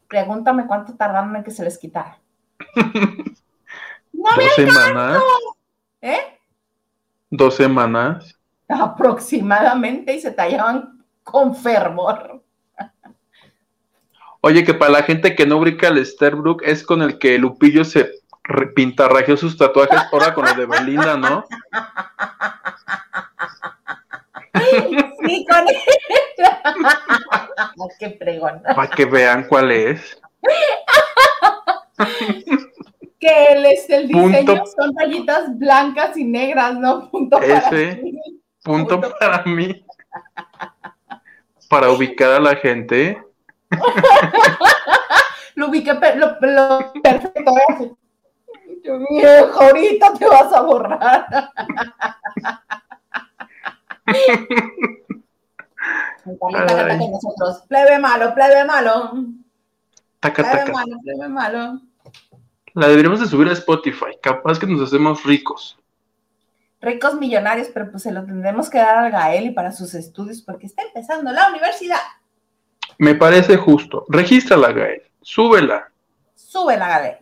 Pregúntame cuánto tardaron en que se les quitara. No Dos semanas. ¿eh? Dos semanas. Aproximadamente y se tallaban con fervor. Oye, que para la gente que no ubica el Sterbrook es con el que Lupillo se pintarrajeó sus tatuajes ahora con lo de Belinda, ¿no? Sí, con Qué pregón. Para que vean cuál es. Que él es el diseño, Punto. son rayitas blancas y negras, ¿no? Punto para Ese. ti. Punto Punto. para mí. Para ubicar a la gente. Lo ubiqué per- lo, lo perfecto. ¿eh? Yo, Viejo, ahorita te vas a borrar. Taca, taca, taca, Ay. nosotros. Plebe malo, plebe malo. Taca, Plebe taca. malo, plebe malo. La deberíamos de subir a Spotify. Capaz que nos hacemos ricos. Ricos millonarios, pero pues se lo tendremos que dar al Gael y para sus estudios porque está empezando la universidad. Me parece justo. Regístrala, Gael. Súbela. Sube la Gael.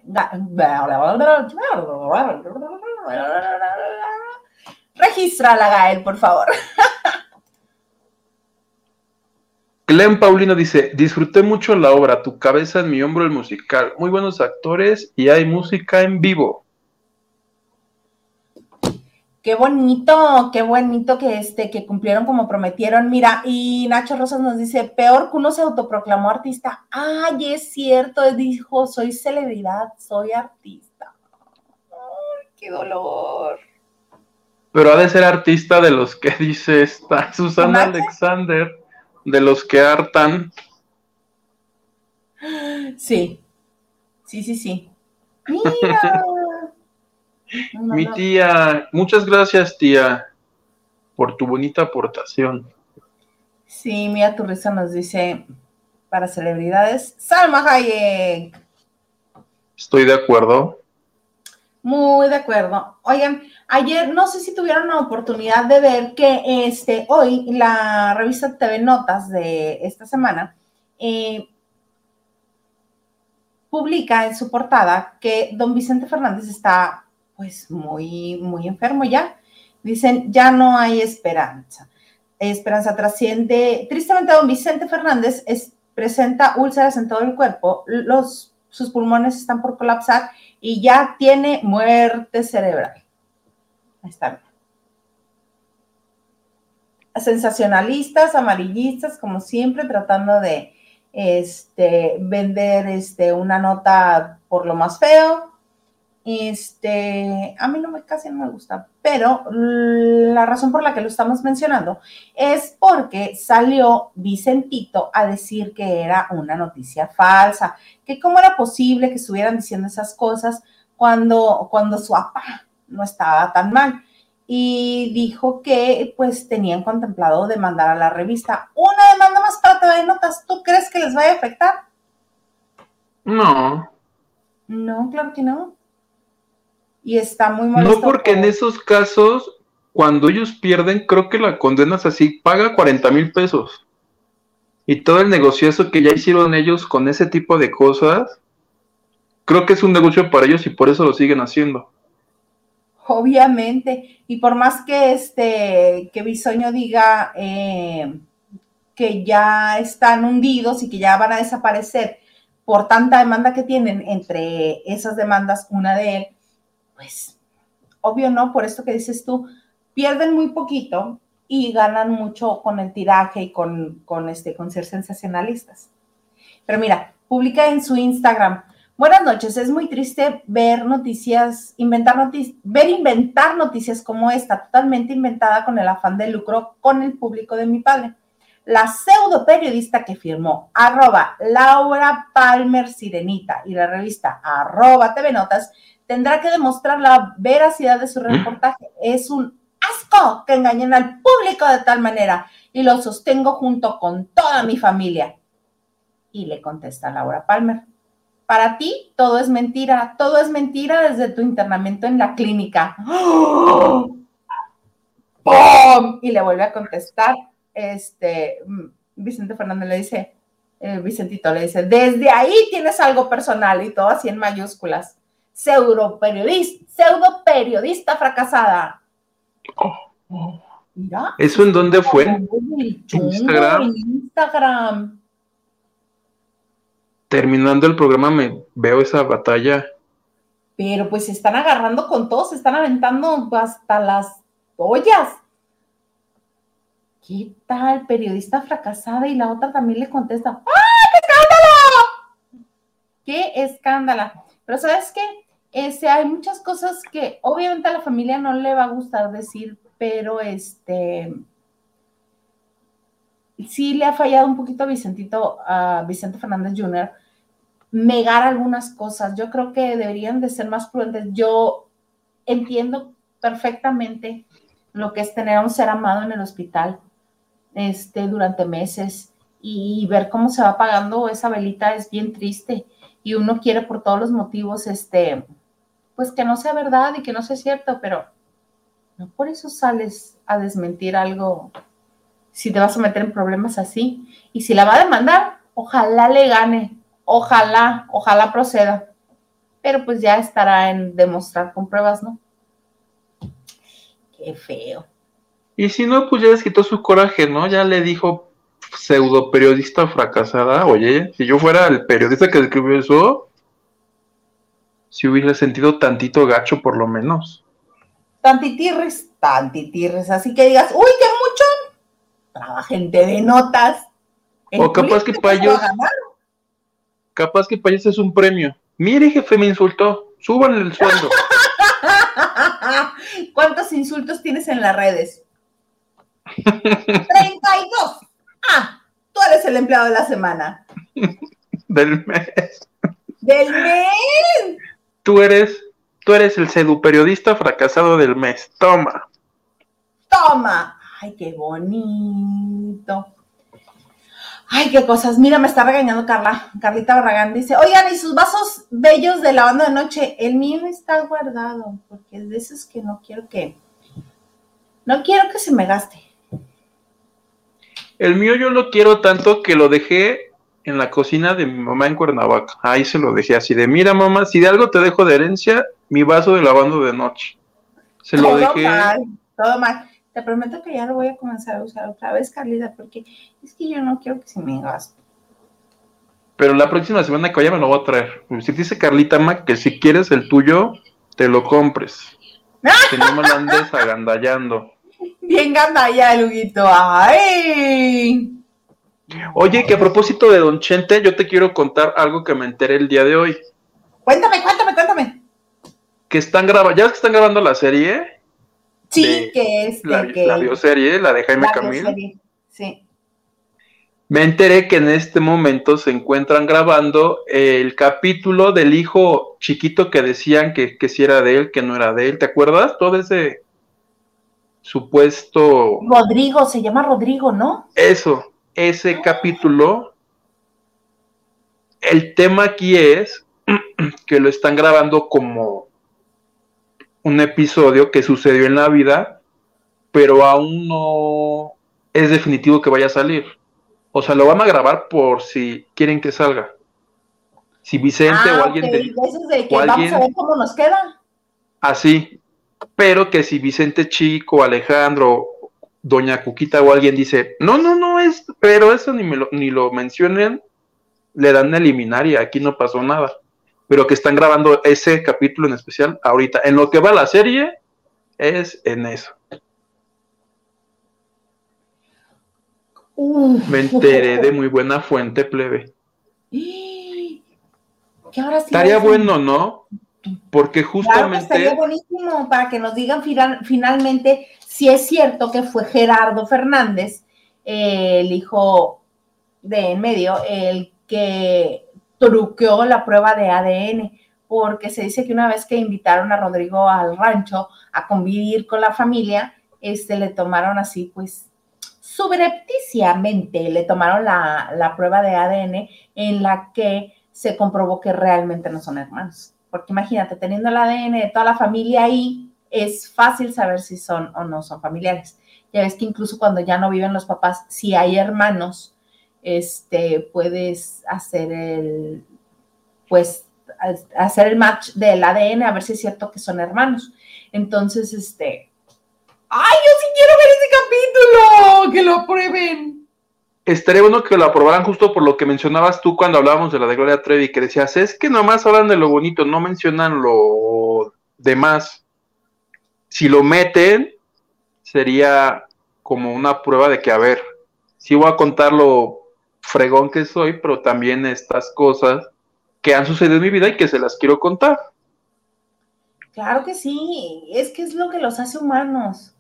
Registra la Gael, por favor. Glenn Paulino dice, disfruté mucho la obra, Tu cabeza en mi hombro, el musical. Muy buenos actores y hay música en vivo. Qué bonito, qué bonito que este, que cumplieron como prometieron. Mira, y Nacho Rosas nos dice, peor que uno se autoproclamó artista. Ay, es cierto, dijo, soy celebridad, soy artista. Ay, qué dolor. Pero ha de ser artista de los que dice esta Susana. Alexander, de los que hartan. Sí, sí, sí, sí. Mira. Mi tía, muchas gracias, tía, por tu bonita aportación. Sí, Mía Turriza nos dice para celebridades, Salma Hayek. Estoy de acuerdo. Muy de acuerdo. Oigan, ayer no sé si tuvieron la oportunidad de ver que este, hoy la revista TV Notas de esta semana eh, publica en su portada que don Vicente Fernández está pues muy, muy enfermo ya. Dicen, ya no hay esperanza. Esperanza trasciende. Tristemente, don Vicente Fernández presenta úlceras en todo el cuerpo. Los, sus pulmones están por colapsar y ya tiene muerte cerebral. Ahí está. Sensacionalistas, amarillistas, como siempre, tratando de este, vender este, una nota por lo más feo. Este, a mí no me casi no me gusta, pero la razón por la que lo estamos mencionando es porque salió Vicentito a decir que era una noticia falsa, que cómo era posible que estuvieran diciendo esas cosas cuando, cuando su papá no estaba tan mal y dijo que pues tenían contemplado demandar a la revista. Una demanda más para TV Notas, ¿tú crees que les vaya a afectar? No. No, claro que no. Y está muy molesto. No, porque en esos casos, cuando ellos pierden, creo que la condenas así, paga 40 mil pesos. Y todo el negociazo que ya hicieron ellos con ese tipo de cosas, creo que es un negocio para ellos y por eso lo siguen haciendo obviamente, y por más que este, que Bisoño diga eh, que ya están hundidos y que ya van a desaparecer por tanta demanda que tienen, entre esas demandas, una de él, pues, obvio no, por esto que dices tú, pierden muy poquito y ganan mucho con el tiraje y con, con, este, con ser sensacionalistas. Pero mira, publica en su Instagram, Buenas noches, es muy triste ver noticias, inventar noticias, ver inventar noticias como esta, totalmente inventada con el afán de lucro con el público de mi padre. La pseudo periodista que firmó arroba Laura Palmer Sirenita y la revista arroba TV Notas tendrá que demostrar la veracidad de su reportaje. Es un asco que engañen al público de tal manera y lo sostengo junto con toda mi familia. Y le contesta Laura Palmer para ti todo es mentira, todo es mentira desde tu internamiento en la clínica. Y le vuelve a contestar, este, mm, Vicente Fernández le dice, eh, Vicentito le dice, desde ahí tienes algo personal y todo así en mayúsculas. Pseudo periodista, pseudo periodista fracasada. Mira. ¿Eso en dónde fue? Instagram. Instagram terminando el programa me veo esa batalla. Pero pues se están agarrando con todos, se están aventando hasta las ollas. ¿Qué tal? Periodista fracasada y la otra también le contesta, ¡ah, qué escándalo! ¡Qué escándalo! Pero ¿sabes qué? Este, hay muchas cosas que obviamente a la familia no le va a gustar decir, pero este sí le ha fallado un poquito a Vicentito, a Vicente Fernández Jr., negar algunas cosas. Yo creo que deberían de ser más prudentes. Yo entiendo perfectamente lo que es tener a un ser amado en el hospital este, durante meses y ver cómo se va pagando esa velita es bien triste y uno quiere por todos los motivos, este, pues que no sea verdad y que no sea cierto, pero no por eso sales a desmentir algo si te vas a meter en problemas así. Y si la va a demandar, ojalá le gane, ojalá, ojalá proceda. Pero pues ya estará en demostrar con pruebas, ¿no? Qué feo. Y si no, pues ya les quitó su coraje, ¿no? Ya le dijo pseudo periodista fracasada, oye, si yo fuera el periodista que escribió eso, si hubiera sentido tantito gacho por lo menos. Tantitirres, tantitirres, así que digas, uy, qué mucho, gente de notas. O capaz que ellos, capaz que ellos es un premio. Mire, jefe, me insultó. Súbanle el sueldo. ¿Cuántos insultos tienes en las redes? 32. Ah, tú eres el empleado de la semana. Del mes. Del mes. Tú eres tú eres el sedu periodista fracasado del mes. Toma. Toma. Ay, qué bonito. Ay, qué cosas. Mira, me está regañando Carla. Carlita Barragán dice, oigan, ¿y sus vasos bellos de la banda de noche? El mío está guardado, porque es de esos que no quiero que... No quiero que se me gaste. El mío yo lo quiero tanto que lo dejé en la cocina de mi mamá en Cuernavaca. Ahí se lo dejé así de, mira mamá, si de algo te dejo de herencia, mi vaso de lavando de noche. Se lo todo dejé. Mal, todo mal. Te prometo que ya lo voy a comenzar a usar otra vez, Carlita, porque es que yo no quiero que se me gaste. Pero la próxima semana que vaya me lo voy a traer. Si dice Carlita Mac que si quieres el tuyo, te lo compres. que no me lo andes agandallando. Bien gandalla, Luguito. ¡Ay! Oye, que a propósito de Don Chente, yo te quiero contar algo que me enteré el día de hoy. Cuéntame, cuéntame, cuéntame. Que están grabando, ya que están grabando la serie. Sí, que es la, que, la bioserie, la de Jaime Camil. Sí. Me enteré que en este momento se encuentran grabando el capítulo del hijo chiquito que decían que, que si era de él, que no era de él. ¿Te acuerdas? Todo ese supuesto. Rodrigo, se llama Rodrigo, ¿no? Eso, ese capítulo. El tema aquí es que lo están grabando como un episodio que sucedió en la vida, pero aún no es definitivo que vaya a salir. O sea, lo van a grabar por si quieren que salga. Si Vicente o ah, alguien de, que vamos a ver cómo nos queda. Así, pero que si Vicente Chico, Alejandro, Doña Cuquita o alguien dice, no, no, no es, pero eso ni, me lo, ni lo mencionen, le dan eliminar y aquí no pasó nada. Pero que están grabando ese capítulo en especial ahorita. En lo que va la serie es en eso. Me enteré de muy buena fuente, plebe. ¿Qué ahora Estaría bueno, ¿no? Porque justamente. Claro estaría buenísimo para que nos digan finalmente si es cierto que fue Gerardo Fernández, el hijo de en medio, el que truqueó la prueba de ADN, porque se dice que una vez que invitaron a Rodrigo al rancho a convivir con la familia, este, le tomaron así, pues, subrepticiamente, le tomaron la, la prueba de ADN en la que se comprobó que realmente no son hermanos porque imagínate, teniendo el ADN de toda la familia ahí, es fácil saber si son o no son familiares. Ya ves que incluso cuando ya no viven los papás, si hay hermanos, este, puedes hacer el, pues, hacer el match del ADN a ver si es cierto que son hermanos. Entonces, este, ¡ay, yo sí quiero ver ese capítulo! ¡Que lo prueben! estaría bueno que lo aprobaran justo por lo que mencionabas tú cuando hablábamos de la de Gloria Trevi, que decías, es que nomás hablan de lo bonito, no mencionan lo demás. Si lo meten, sería como una prueba de que, a ver, sí voy a contar lo fregón que soy, pero también estas cosas que han sucedido en mi vida y que se las quiero contar. Claro que sí, es que es lo que los hace humanos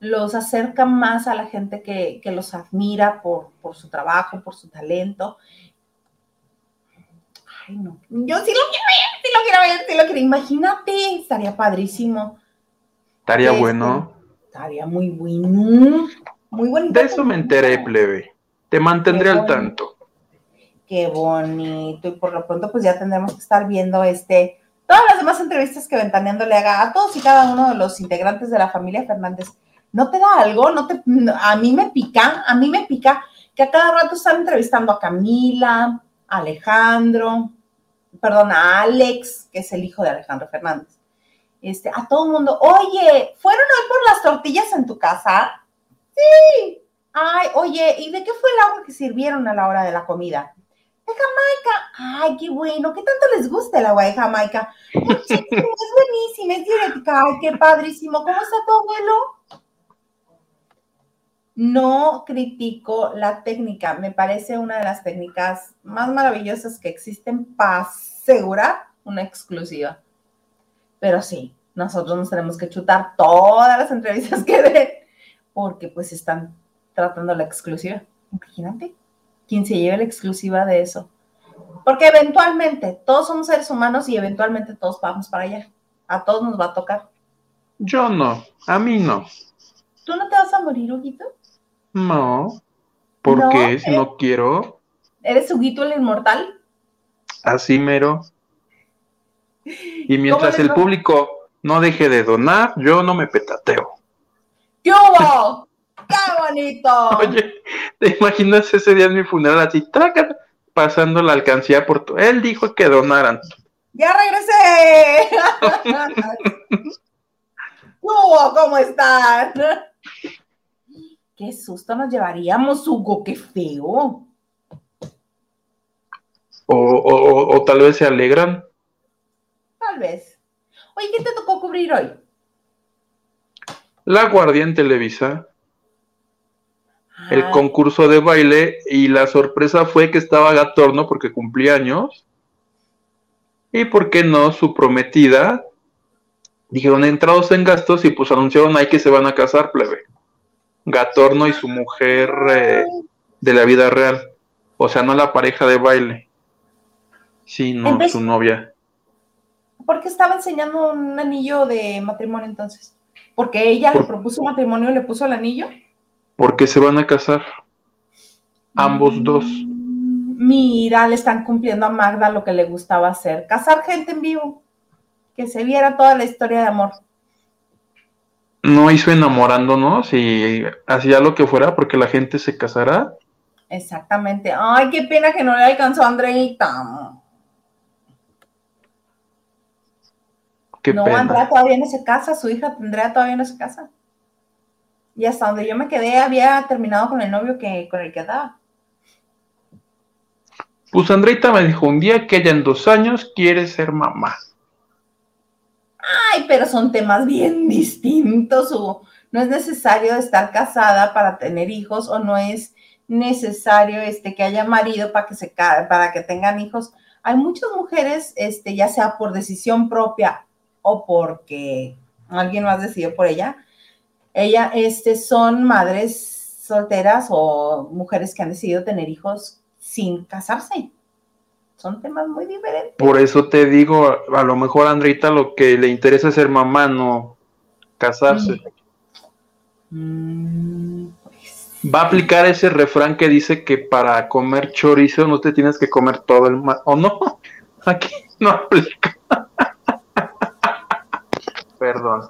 los acerca más a la gente que, los admira por, su trabajo, por su talento. Ay, no. Yo sí lo quiero ver, sí lo quiero ver, sí lo quiero. Imagínate, estaría padrísimo. Estaría bueno. Estaría muy bueno. Muy bonito. De eso me enteré, plebe. Te mantendré al tanto. Qué bonito. Y por lo pronto, pues ya tendremos que estar viendo este, todas las demás entrevistas que Ventaneando le haga a todos y cada uno de los integrantes de la familia Fernández ¿No te da algo? ¿No te, a mí me pica, a mí me pica que a cada rato están entrevistando a Camila, a Alejandro, perdón, a Alex, que es el hijo de Alejandro Fernández. Este, a todo el mundo, oye, ¿fueron hoy por las tortillas en tu casa? Sí. Ay, oye, ¿y de qué fue el agua que sirvieron a la hora de la comida? De Jamaica. Ay, qué bueno. ¿Qué tanto les gusta el agua de Jamaica? Muchísimo, es buenísima, es diurética. Ay, qué padrísimo. ¿Cómo está tu abuelo? No critico la técnica, me parece una de las técnicas más maravillosas que existen para asegurar una exclusiva. Pero sí, nosotros nos tenemos que chutar todas las entrevistas que den, porque pues están tratando la exclusiva. Imagínate, quién se lleve la exclusiva de eso. Porque eventualmente todos somos seres humanos y eventualmente todos vamos para allá. A todos nos va a tocar. Yo no, a mí no. ¿Tú no te vas a morir, Huguito? No. ¿Por qué? Si no quiero. ¿Eres Huguito el inmortal? Así mero. Y mientras el público no deje de donar, yo no me petateo. ¿Qué hubo? ¡Qué bonito! Oye, ¿te imaginas ese día en mi funeral así, traca, pasando la alcancía por todo? Él dijo que donaran. ¡Ya regresé! Hugo, ¿cómo están? Qué susto nos llevaríamos, Hugo, qué feo. O, tal vez se alegran. Tal vez. Oye, ¿qué te tocó cubrir hoy? La Guardia en Televisa. El concurso de baile y la sorpresa fue que estaba Gatorno porque cumplía años. Y por qué no, su prometida. Dijeron entrados en gastos y pues anunciaron ahí que se van a casar, plebe. Gatorno y su mujer eh, de la vida real. O sea, no la pareja de baile. Sí, no, su novia. ¿Por qué estaba enseñando un anillo de matrimonio entonces? ¿Porque ella le propuso matrimonio y le puso el anillo? Porque se van a casar. Ambos mm, dos. Mira, le están cumpliendo a Magda lo que le gustaba hacer. Casar gente en vivo. Que se viera toda la historia de amor no hizo enamorándonos y hacía lo que fuera porque la gente se casara. Exactamente. Ay, qué pena que no le alcanzó a Andreita. Qué no, Andrea todavía no se casa, su hija Andrea todavía no se casa. Y hasta donde yo me quedé había terminado con el novio que con el que daba. Pues Andreita me dijo un día que ella en dos años quiere ser mamá. Ay, pero son temas bien distintos no es necesario estar casada para tener hijos o no es necesario este que haya marido para que se para que tengan hijos. Hay muchas mujeres este ya sea por decisión propia o porque alguien más decidió por ella. Ella este son madres solteras o mujeres que han decidido tener hijos sin casarse son temas muy diferentes. Por eso te digo, a lo mejor a Andrita lo que le interesa es ser mamá, no casarse. Mm, pues Va a aplicar ese refrán que dice que para comer chorizo no te tienes que comer todo el mar, ¿o no? Aquí no aplica. Perdón.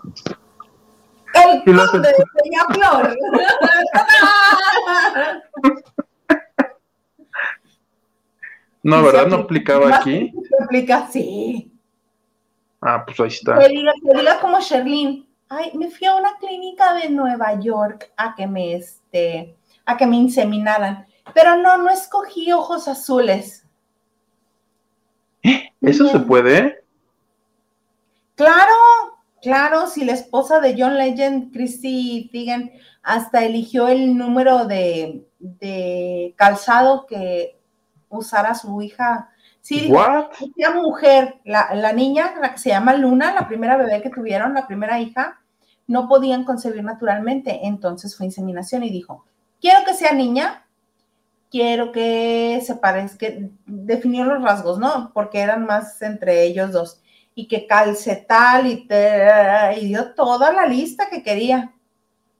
El conde de Flor. No, ¿verdad? ¿No aplicaba aquí? aplica, sí. Ah, pues ahí está. Te diga, diga como Sherlyn, ay, me fui a una clínica de Nueva York a que me, este, a que me inseminaran, pero no, no escogí ojos azules. ¿Eh? ¿Eso se puede? Claro, claro, si la esposa de John Legend, Christy Teigen, hasta eligió el número de, de calzado que usar a su hija. Sí, la mujer, la, niña, la que se llama Luna, la primera bebé que tuvieron, la primera hija, no podían concebir naturalmente. Entonces fue inseminación y dijo, quiero que sea niña, quiero que se parezca, definió los rasgos, ¿no? Porque eran más entre ellos dos. Y que calce tal y, te, y dio toda la lista que quería.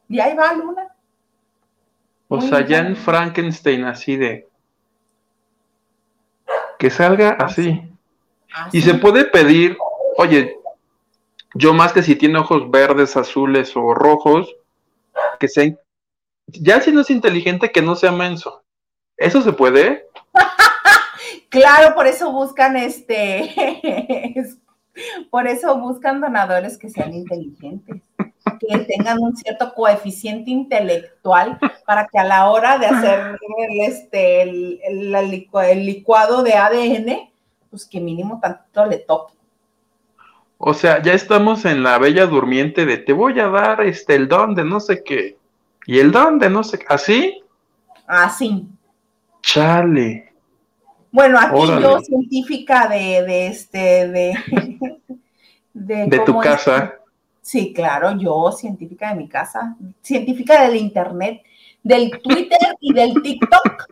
Y ahí va Luna. O sea, ya en Frankenstein, así de que salga así. Y se puede pedir, oye, yo más que si tiene ojos verdes, azules o rojos, que sea, ya si no es inteligente, que no sea menso. ¿Eso se puede? claro, por eso buscan este, por eso buscan donadores que sean inteligentes que tengan un cierto coeficiente intelectual para que a la hora de hacer el, este, el, licuado de ADN, pues que mínimo tanto le toque. O sea, ya estamos en la bella durmiente de te voy a dar este el don de no sé qué. Y el don de no sé qué. ¿Así? Así. Chale. Bueno, aquí yo científica de, de este, de, de, tu casa. Sí, claro, yo, científica de mi casa, científica del Internet, del Twitter y del TikTok,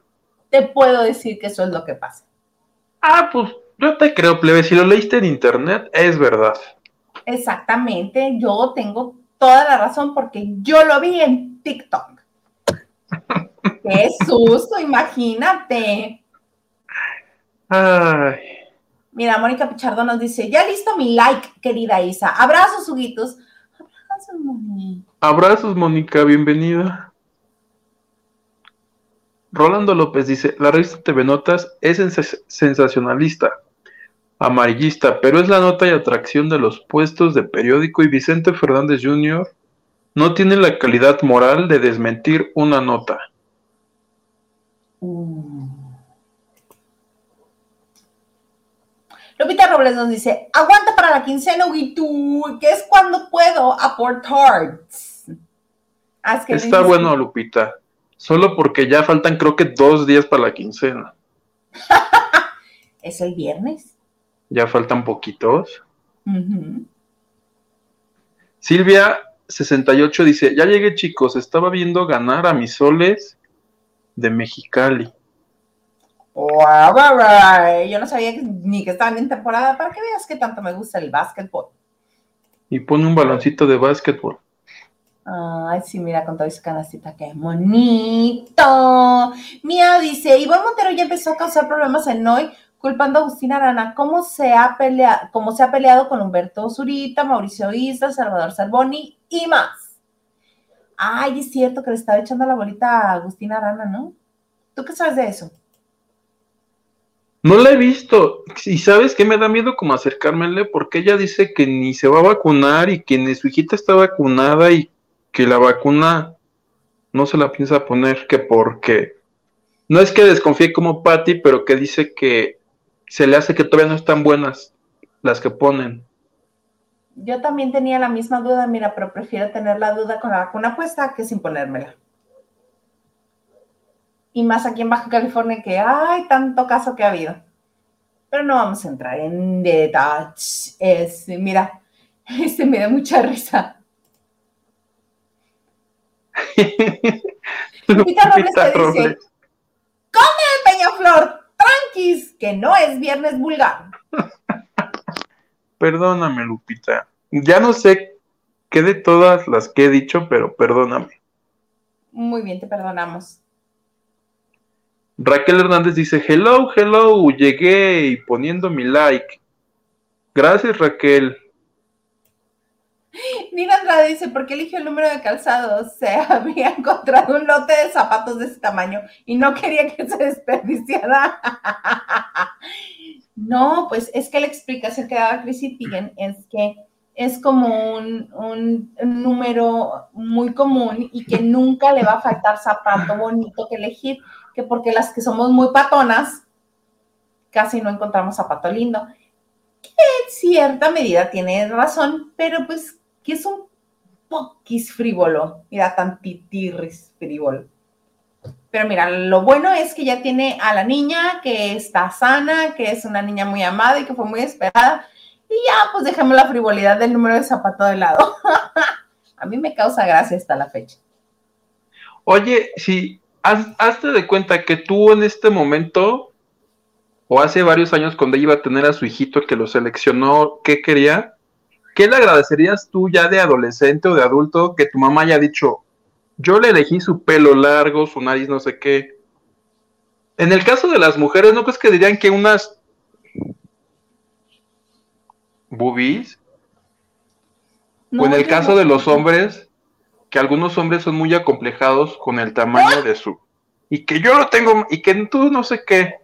te puedo decir que eso es lo que pasa. Ah, pues yo te creo, plebe, si lo leíste en Internet, es verdad. Exactamente, yo tengo toda la razón porque yo lo vi en TikTok. Qué susto, imagínate. Ay. Mira, Mónica Pichardo nos dice, ya listo mi like, querida Isa. Abrazos, Huguitos. Abrazos, Mónica. Abrazos, Mónica, bienvenida. Rolando López dice, la revista TV Notas es sens- sensacionalista, amarillista, pero es la nota y atracción de los puestos de periódico y Vicente Fernández Jr. no tiene la calidad moral de desmentir una nota. Lupita Robles nos dice, aguanta para la quincena, Huguito, que es cuando puedo aportar. Ah, que Está dices- bueno, Lupita, solo porque ya faltan creo que dos días para la quincena. Es el viernes. Ya faltan poquitos. Ujú. Silvia 68 dice, ya llegué chicos, estaba viendo ganar a mis soles de Mexicali. Guau. Yo no sabía ni que estaban en temporada, para que veas que tanto me gusta el básquetbol. Y pone un baloncito de básquetbol. Ay, sí, mira, con toda esa canastita, qué bonito. Mía dice, Iván Montero ya empezó a causar problemas en hoy, culpando a Agustín Arana. ¿Cómo se ha peleado, cómo se ha peleado con Humberto Zurita, Mauricio Isla, Salvador Salboni y más? Ay, es cierto que le estaba echando la bolita a Agustín Arana, ¿no? ¿Tú qué sabes de eso? No la he visto. Y sabes que me da miedo como acercármele porque ella dice que ni se va a vacunar y que ni su hijita está vacunada y que la vacuna no se la piensa poner, que porque no es que desconfíe como Patty, pero que dice que se le hace que todavía no están buenas las que ponen. Yo también tenía la misma duda, mira, pero prefiero tener la duda con la vacuna puesta que sin ponérmela. Y más aquí en Baja California que hay tanto caso que ha habido. Pero no vamos a entrar en detalles. Es, mira, este me da mucha risa. Lupita Robles te dice, Robles. Peñaflor, tranquis, que no es viernes vulgar. Perdóname, Lupita. Ya no sé qué de todas las que he dicho, pero perdóname. Muy bien, te perdonamos. Raquel Hernández dice, hello, hello, llegué y poniendo mi like. Gracias, Raquel. Nina Andrade dice, ¿por qué eligió el número de calzado? Se había encontrado un lote de zapatos de ese tamaño y no quería que se desperdiciara. No, pues es que la explicación que daba Chrissy Teigen es que es como un- un número muy común y que nunca le va a faltar zapato bonito que elegir, que porque las que somos muy patonas, casi no encontramos zapato lindo. Que en cierta medida tiene razón, pero pues que es un poquis frívolo, mira, tantitirris frívolo. Pero mira, lo bueno es que ya tiene a la niña que está sana, que es una niña muy amada y que fue muy esperada. Y ya, pues dejemos la frivolidad del número de zapato de lado. a mí me causa gracia hasta la fecha. Oye, si haz- hazte de cuenta que tú en este momento, o hace varios años cuando ella iba a tener a su hijito que lo seleccionó, ¿qué quería? ¿Qué le agradecerías tú ya de adolescente o de adulto que tu mamá haya dicho, yo le elegí su pelo largo, su nariz, no sé qué? En el caso de las mujeres, ¿no crees que dirían que unas boobies? No, o en el caso no. de los hombres, que algunos hombres son muy acomplejados con el tamaño de su... Y que yo lo tengo, y que tú no sé qué.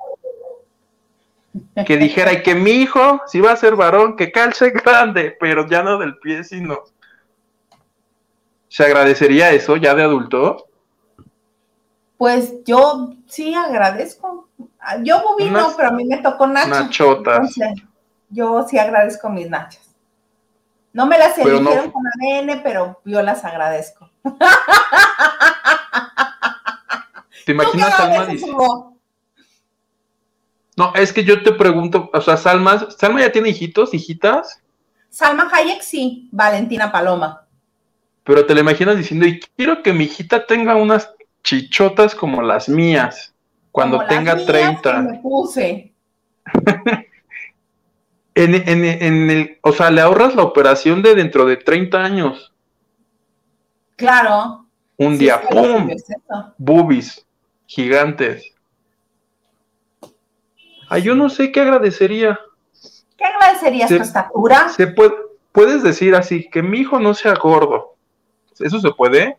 Que dijera, y que mi hijo, si va a ser varón, que calce grande, pero ya no del pie, sino... ¿Se agradecería eso ya de adulto? Pues yo sí agradezco. Yo boobie no, pero a mí me tocó nacha. nachotas. Entonces, yo sí agradezco mis nachas. No me las no- eligieron con ADN, pero yo las agradezco. ¿Te imaginas ¿Tú qué Salma dice-? No, es que yo te pregunto, o sea, Salma, ¿Salma ya tiene hijitos, hijitas? Salma Hayek sí, Valentina Paloma. Pero te la imaginas diciendo, y quiero que mi hijita tenga unas chichotas como las mías, cuando Como las tenga mías 30. que me puse. En, en, en el, o sea, le ahorras la operación de dentro de 30 años. Claro. Un Sí, día, ¡pum! es. Boobies gigantes. Ay, yo no sé qué agradecería. ¿Qué agradecerías Sí. tu estatura? Se puede, puedes decir así, que mi hijo no sea gordo. ¿Eso se puede?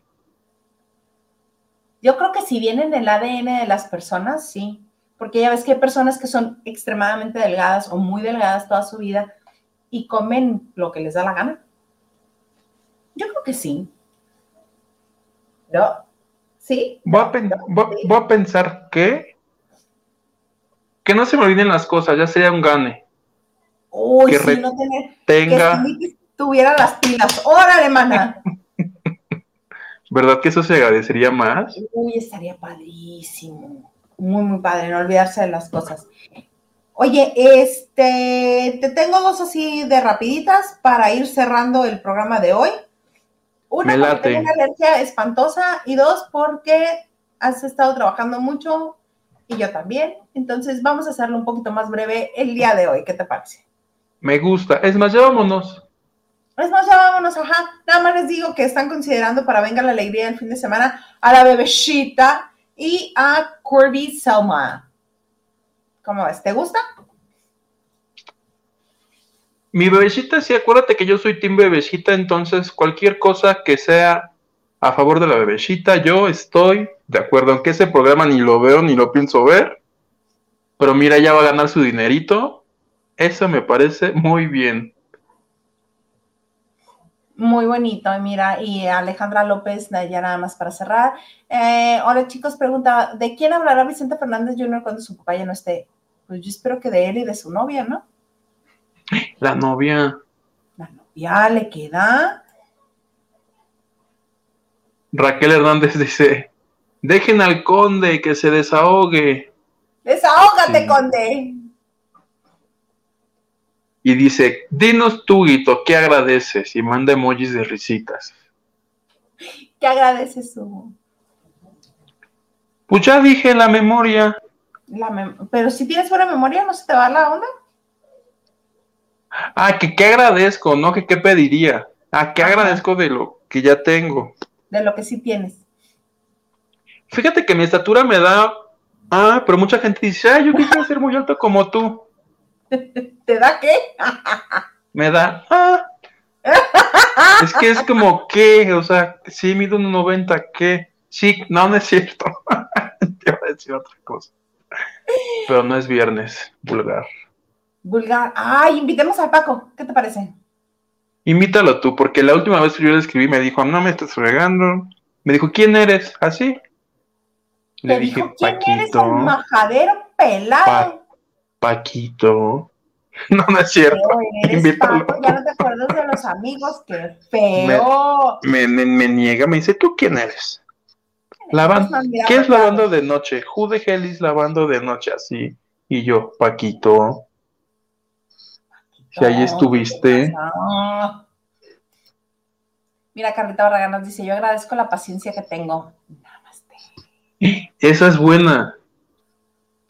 Yo creo que si viene en el ADN de las personas, sí. Porque ya ves que hay personas que son extremadamente delgadas o muy delgadas toda su vida y comen lo que les da la gana. Yo creo que sí. ¿No? ¿Sí? Voy a, pen- voy- voy a pensar que... Que no se me olviden las cosas, ya sea un gane. Uy, Que re- no tener... Tenga... Que tuviera las pilas. ¡Órale, mana! ¿Verdad que eso se agradecería más? Uy, estaría padrísimo. Muy, muy padre, no olvidarse de las cosas. Oye, este, te tengo dos así de rapiditas para ir cerrando el programa de hoy. Una, porque tengo una alergia espantosa y dos, porque has estado trabajando mucho y yo también. Entonces, vamos a hacerlo un poquito más breve el día de hoy. ¿Qué te parece? Me gusta. Es más, ya vámonos. Es más, ya vámonos, ajá. Nada más les digo que están considerando para Venga la Alegría el fin de semana a la bebecita y a Corby Selma. ¿Cómo ves? ¿Te gusta? Mi bebecita, sí, acuérdate que yo soy team bebecita, entonces cualquier cosa que sea a favor de la bebecita, yo estoy de acuerdo, aunque ese programa ni lo veo ni lo pienso ver, pero mira, ya va a ganar su dinerito, eso me parece muy bien. Muy bonito, y mira, y Alejandra López, ya nada más para cerrar. Eh, hola chicos, pregunta, ¿de quién hablará Vicente Fernández Jr. cuando su papá ya no esté? Pues yo espero que de él y de su novia, ¿no? La novia, La novia le queda. Raquel Hernández dice, dejen al conde que se desahogue. Desahógate, Sí. conde. Y dice, dinos tú, Guito, ¿qué agradeces? Y manda emojis de risitas. ¿Qué agradece su... Pues ya dije la memoria. La mem- Pero si tienes buena memoria, ¿no se te va la onda? Ah, que qué agradezco, ¿no? Que qué pediría. Ah, que agradezco de lo que ya tengo. De lo que sí tienes. Fíjate que mi estatura me da. Ah, pero mucha gente dice, ah, yo quisiera ser muy alto como tú. ¿Te da qué? Me da. Ah. es que es como que, o sea, sí, mido un 90, ¿qué? Sí, no, no es cierto. Te iba a decir otra cosa. Pero no es viernes, vulgar. Vulgar. Ay, invitemos al Paco. ¿Qué te parece? Invítalo tú, porque la última vez que yo le escribí me dijo, no me estás fregando. Me dijo, ¿quién eres? ¿Así? Le Te dije, dijo, ¿quién eres el majadero pelado? Paquito. No, no es cierto. Invítalo. Paco, ya no te acuerdas de los amigos, qué feo. Me, me- me niega, me dice, ¿tú quién eres? Mira, ¿Qué es lavando de noche? Who the hell is lavando de noche así? Y yo, Paquito. Si ahí estuviste. Mira, Carlita Barragán nos dice, yo agradezco la paciencia que tengo. Namaste. Esa es buena.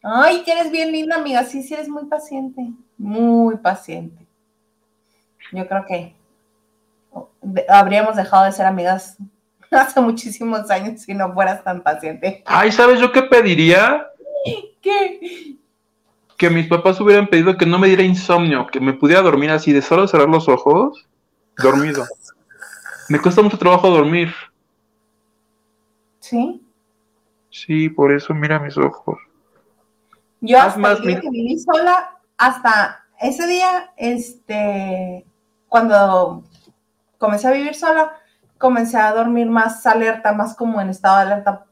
Ay, que eres bien linda, amiga. Sí, sí, eres muy paciente. Muy paciente. Yo creo que de- habríamos dejado de ser amigas hace muchísimos años si no fueras tan paciente. Ay, ¿sabes yo qué pediría? ¿Qué? Que mis papás hubieran pedido que no me diera insomnio, que me pudiera dormir así de solo cerrar los ojos, dormido. Me cuesta mucho trabajo dormir. ¿Sí? Sí, por eso mira mis ojos. Yo Haz hasta más, el día que viví sola, hasta ese día, este, cuando comencé a vivir sola, comencé a dormir más alerta, más como en estado de alerta.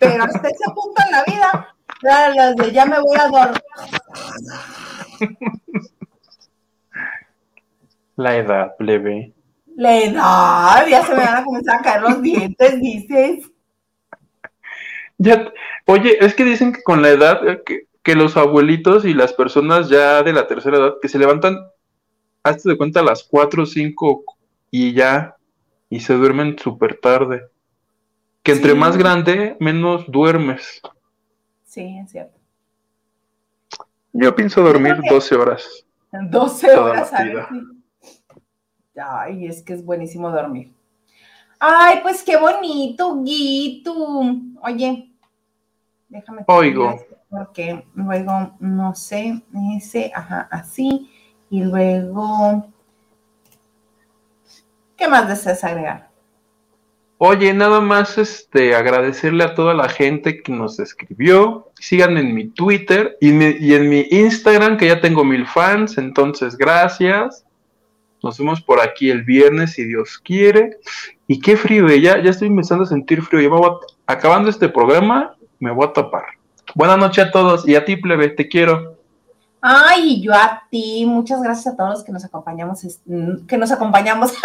Pero hasta ese punto en la vida, ya, las de ya me voy a dormir. La edad, plebe. La edad, ya se me van a comenzar a caer los dientes, dices. Ya, oye, es que dicen que con la edad, eh, que, que los abuelitos y las personas ya de la tercera edad, que se levantan, hazte de cuenta a las 4 o 5 y ya, y se duermen súper tarde. Que entre Sí. más grande, menos duermes. Sí, es cierto. Yo pienso dormir que- 12 horas. 12 horas a ver Ay, es que es buenísimo dormir. Ay, pues qué bonito, Guito. Oye, déjame. Oigo. Porque luego, no sé, ese, ajá, así. Y luego, ¿qué más deseas agregar? Oye, nada más este, agradecerle a toda la gente que nos escribió. Sigan en mi Twitter y, en mi Instagram, que ya tengo mil fans. Entonces, gracias. Nos vemos por aquí el viernes, si Dios quiere. Y qué frío, eh, ya, ya estoy empezando a sentir frío. Ya voy acabando este programa, me voy a tapar. Buenas noches a todos y a ti, plebe, te quiero. Ay, yo a ti, muchas gracias a todos los que nos acompañamos, que nos acompañamos.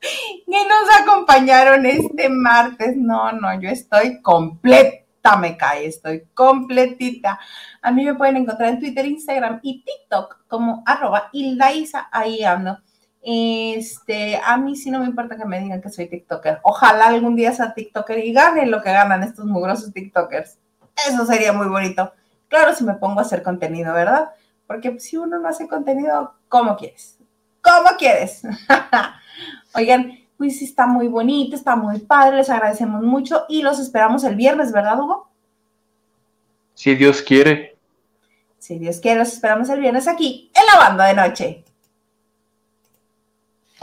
que nos acompañaron este martes. No, no, yo estoy completa, me cae, estoy completita. A mí me pueden encontrar en Twitter, Instagram y TikTok como arroba Isa, ahí ando. Este, a mí sí no me importa que me digan que soy TikToker. Ojalá algún día sea TikToker y gane lo que ganan estos mugrosos TikTokers. Eso sería muy bonito. Claro, si me pongo a hacer contenido, ¿verdad? Porque si uno no hace contenido, ¿cómo quieres? ¿Cómo quieres? Oigan, pues sí está muy bonito, está muy padre, les agradecemos mucho y los esperamos el viernes, ¿verdad, Hugo? Si Dios quiere. Si Dios quiere, los esperamos el viernes aquí en la banda de noche.